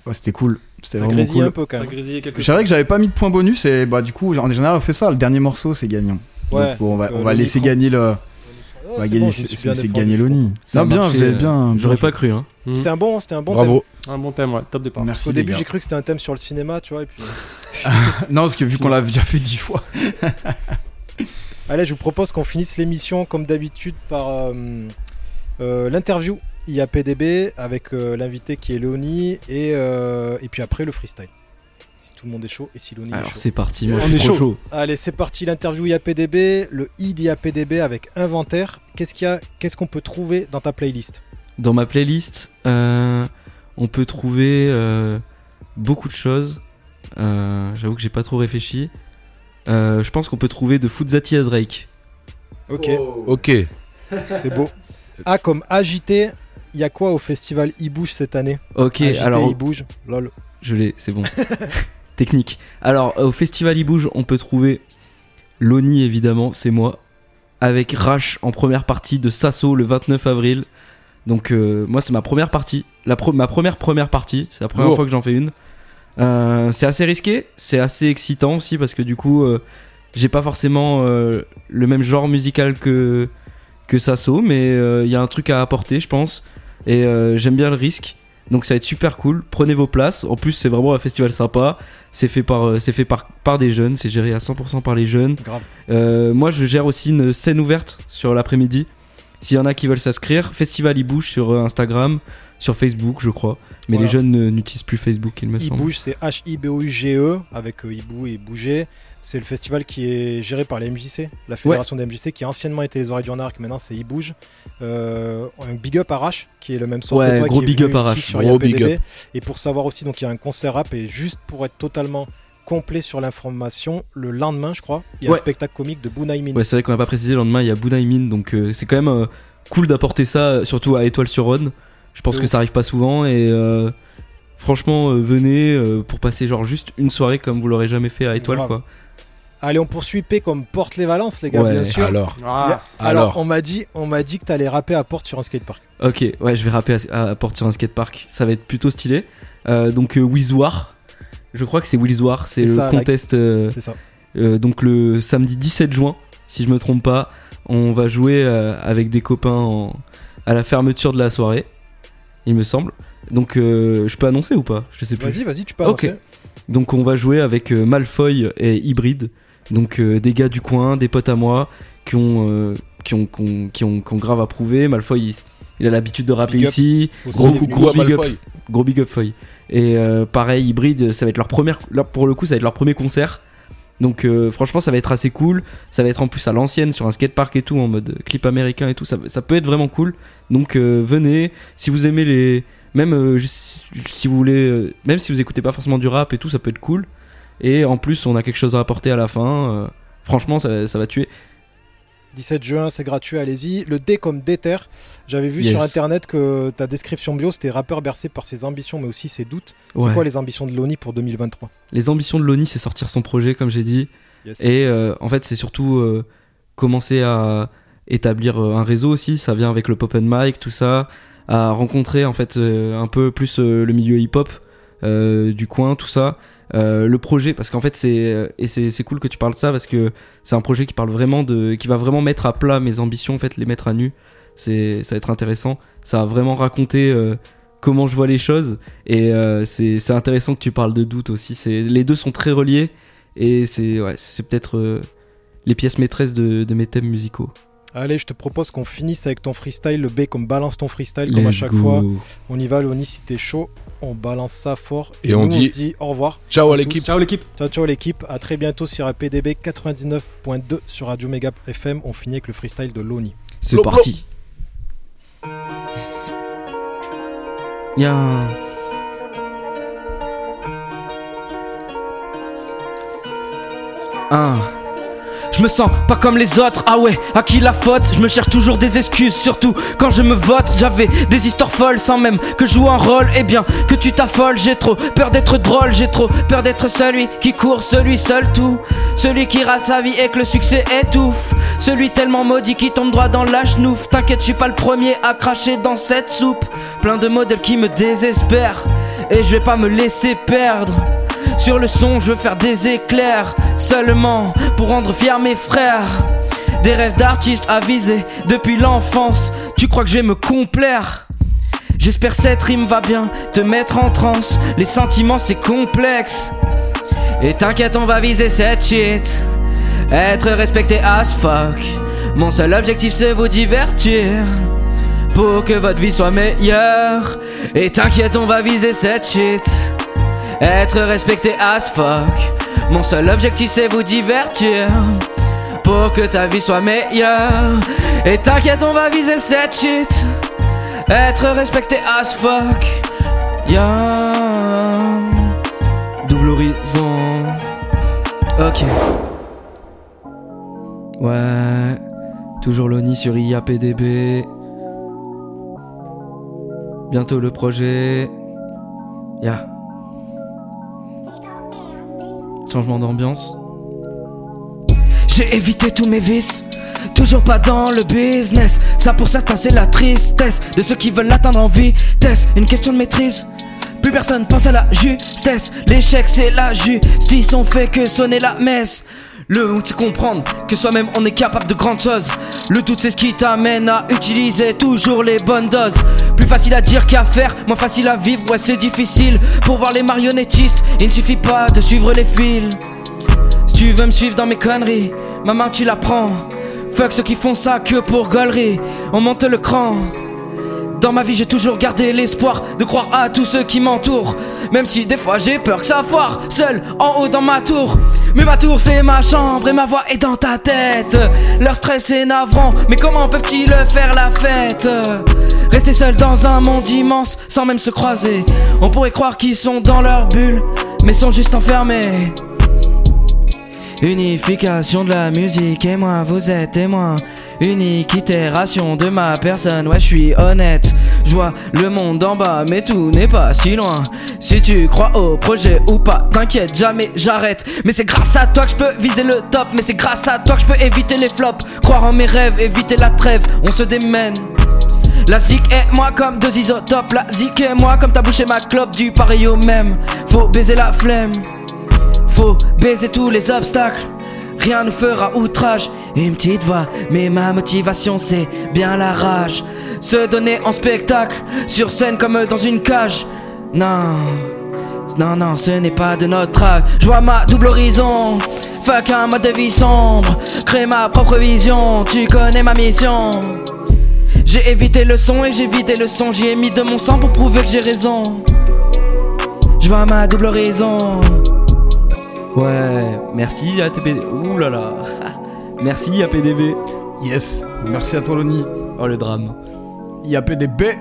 Ouais, c'était cool. C'était Ça cool. un peu quand Ça même. grésillait quelque que j'avais pas mis de point bonus et bah du coup en général on fait ça. Le dernier morceau c'est gagnant. Ouais. Donc, bon, on va, Euh, on va laisser micro. gagner le. Oh, on va c'est gagner, c'est gagner l'ONI. Non bien, vous avez euh, bien. J'aurais pas cru, hein. C'était un bon, c'était un bon Bravo. Un bon thème, ouais. Top départ. Merci Au début, gars. j'ai cru que c'était un thème sur le cinéma, tu vois, et puis. Non parce que vu qu'on l'a déjà fait dix fois. Allez, je vous propose qu'on finisse l'émission comme d'habitude par euh, euh, l'interview IAPDB avec euh, l'invité qui est Léonie et, euh, et puis après le freestyle. Tout le monde est chaud et si Léonie est Alors chaud. c'est parti, moi On je est suis trop chaud. chaud. Allez, c'est parti, l'interview IAPDB, le i d'IAPDB avec inventaire. Qu'est-ce qu'il y a Qu'est-ce qu'on peut trouver dans ta playlist? Dans ma playlist, euh, on peut trouver euh, beaucoup de choses. Euh, J'avoue que j'ai pas trop réfléchi. Euh, je pense qu'on peut trouver de Fuzzati à Drake. Ok, Ok. c'est beau. A comme agité, il y a quoi au festival e-bouge cette année? Ok, Agité, alors e-bouge, lol. je l'ai, c'est bon. Technique. Alors au festival il bouge, on peut trouver Loni évidemment, c'est moi, avec Rash en première partie de Sasso le 29 avril. Donc euh, moi c'est ma première partie, la pro- ma première première partie, c'est la première Lourd. fois que j'en fais une. Euh, c'est assez risqué, c'est assez excitant aussi parce que du coup euh, j'ai pas forcément euh, le même genre musical que que Sasso, mais euh, il y a un truc à apporter je pense et euh, j'aime bien le risque. Donc ça va être super cool. Prenez vos places. En plus, c'est vraiment un festival sympa. C'est fait par, euh, c'est fait par, par des jeunes. C'est géré à 100% par les jeunes. Grave. Euh, moi, je gère aussi une scène ouverte sur l'après-midi. S'il y en a qui veulent s'inscrire, Festival y bouge sur euh, Instagram, sur Facebook, je crois. Mais Voilà. les jeunes ne- n'utilisent plus Facebook, il me semble. E-Bouge, c'est H-I-B-O-U-G-E avec Hibou et Bouger. C'est le festival qui est géré par la MJC, la fédération des MJC, qui a anciennement été les Oreilles du Renard, qui maintenant c'est E-Bouge. Euh, un big up à Rache, qui est le même sort Ouais, que toi, gros qui est big venu up à ici Rache. sur Gros big up. Et pour savoir aussi, donc il y a un concert rap, et juste pour être totalement complet sur l'information, le lendemain, je crois, il y a Ouais. un spectacle comique de Bunaimin. Ouais, c'est vrai qu'on n'a pas précisé. Le lendemain, il y a Bunaimin. Donc euh, c'est quand même euh, cool d'apporter ça, euh, surtout à Étoile sur Rhône. Je pense que ça arrive pas souvent. Et euh, franchement, venez pour passer genre juste une soirée comme vous l'aurez jamais fait à Étoile, quoi. Allez, on poursuit P comme Porte les Valences, les gars, Ouais. bien sûr. Alors. Ah, alors, alors. on m'a dit, on m'a dit que t'allais rapper à Porte sur un skatepark. Ok, ouais, je vais rapper à, à Porte sur un skatepark. Ça va être plutôt stylé. Euh, donc euh, Wizwar. Je crois que c'est Wizwar. C'est C'est le ça, la- contest. euh, C'est ça. euh, donc le samedi 17 juin, si je me trompe pas, on va jouer euh, avec des copains en- à la fermeture de la soirée, il me semble. Donc euh, je peux annoncer ou pas? Je sais plus. Vas-y, vas-y, tu peux Ok. annoncer. Donc on va jouer avec euh, Malfoy et Hybrid. Donc euh, des gars du coin, des potes à moi qui ont, euh, qui ont, qui ont, qui ont, qui ont grave approuvé. Malfoy, il, il a l'habitude de rapper Big ici. Aussi, Gros ici. Big up. Gros big up Foy. Et euh, pareil, Hybrid, ça va être leur première. Là, pour le coup, ça va être leur premier concert. Donc euh, franchement, ça va être assez cool. Ça va être en plus à l'ancienne sur un skatepark et tout, en mode clip américain et tout. Ça, ça peut être vraiment cool. Donc euh, venez, si vous aimez les, même si, vous voulez, même si vous écoutez pas forcément du rap et tout, ça peut être cool. Et en plus, on a quelque chose à apporter à la fin. euh, franchement, ça, ça va tuer. 17 juin, c'est gratuit, allez-y. Le D comme déter. J'avais vu Yes. sur internet que ta description bio, c'était rappeur bercé par ses ambitions, mais aussi ses doutes. C'est Ouais. quoi les ambitions de Loni pour 2023 Les ambitions de Loni, c'est sortir son projet, comme j'ai dit. Yes. Et euh, en fait, c'est surtout euh, commencer à établir un réseau aussi. Ça vient avec le pop and mic, tout ça. À rencontrer en fait euh, un peu plus le milieu hip-hop du coin, tout ça. Euh, le projet, parce qu'en fait, c'est euh, et c'est cool que tu parles de ça parce que c'est un projet qui parle vraiment de, qui va vraiment mettre à plat mes ambitions, en fait, les mettre à nu. C'est ça va être intéressant. Ça va vraiment raconter euh, comment je vois les choses et euh, c'est intéressant que tu parles de doute aussi. C'est les deux sont très reliés et c'est ouais, c'est peut-être euh, les pièces maîtresses de, de mes thèmes musicaux. Allez, je te propose qu'on finisse avec ton freestyle. Le B comme balance ton freestyle, comme à chaque go. fois. On y va, Loni, si t'es chaud, on balance ça fort. Et, on, dit... au revoir. Ciao à, l'équipe. Ciao l'équipe. Ciao, ciao l'équipe. A très bientôt sur APDB 99.2 sur Radio Mega FM. On finit avec le freestyle de Loni. C'est parti. Ah. Je me sens pas comme les autres, ah ouais, à qui la faute? Je me cherche toujours des excuses, surtout quand je me vote. J'avais des histoires folles sans même que je joue un rôle. Eh bien, que tu t'affoles, j'ai trop peur d'être drôle J'ai trop peur d'être celui qui court, celui seul tout. Celui qui rate sa vie et que le succès étouffe. Celui tellement maudit qui tombe droit dans la chenouf T'inquiète, je suis pas le premier à cracher dans cette soupe. Plein de modèles qui me désespèrent. Et je vais pas me laisser perdre sur le son, je veux faire des éclairs seulement pour rendre fiers mes frères. Des rêves d'artiste avisés depuis l'enfance. Tu crois que je vais me complaire? J'espère cette rime va bien te mettre en transe. Les sentiments c'est complexe. Et t'inquiète, on va viser cette shit. Être respecté as fuck. Mon seul objectif c'est vous divertir. Pour que votre vie soit meilleure. Et t'inquiète, on va viser cette shit. Être respecté as fuck. Mon seul objectif c'est vous divertir. Pour que ta vie soit meilleure. Et t'inquiète, on va viser cette shit. Être respecté as fuck. Yeah. Double horizon. Ok. Ouais. Toujours l'ONI sur IAPDB. Bientôt le projet. Ya. Changement d'ambiance. J'ai évité tous mes vices. Toujours pas dans le business. Ça pour certains c'est la tristesse de ceux qui veulent l'atteindre en vitesse. Une question de maîtrise. Plus personne pense à la justesse. L'échec c'est la justice. On fait que sonner la messe. Le but c'est comprendre que soi-même on est capable de grandes choses. Le doute c'est ce qui t'amène à utiliser toujours les bonnes doses. Plus facile à dire qu'à faire, moins facile à vivre, ouais c'est difficile. Pour voir les marionnettistes, il ne suffit pas de suivre les fils. Si tu veux me suivre dans mes conneries, ma main tu la prends. Fuck ceux qui font ça que pour gaulerie, on monte le cran. Dans ma vie, j'ai toujours gardé l'espoir de croire à tous ceux qui m'entourent. Même si des fois j'ai peur que ça foire, seul en haut dans ma tour. Mais ma tour, c'est ma chambre et ma voix est dans ta tête. Leur stress est navrant, mais comment peuvent-ils faire la fête? Rester seul dans un monde immense sans même se croiser. On pourrait croire qu'ils sont dans leur bulle, mais sont juste enfermés. Unification de la musique et moi vous êtes témoin Unique itération de ma personne, ouais je suis honnête. Je vois le monde en bas mais tout n'est pas si loin. Si tu crois au projet ou pas, t'inquiète jamais j'arrête. Mais c'est grâce à toi que je peux viser le top Mais c'est grâce à toi que je peux éviter les flops. Croire en mes rêves, éviter la trêve, on se démène. La zik et moi comme deux isotopes La zik et moi comme t'as bouché ma clope Du pareil au même. Faut baiser la flemme baiser tous les obstacles. Rien ne fera outrage. Une petite voix, mais ma motivation c'est bien la rage. Se donner en spectacle, sur scène comme dans une cage. Non, non, non, ce n'est pas de notre âge. Je vois ma double horizon. Fuck un mode de vie sombre. Crée ma propre vision. Tu connais ma mission. J'ai évité le son et j'ai vidé le son. J'y ai mis de mon sang pour prouver que j'ai raison. Je vois ma double horizon. Ouais, merci à TPD. Ouh là là. merci à PDB. Yes, merci à toi Loni. Oh le drame. Il y a PDB.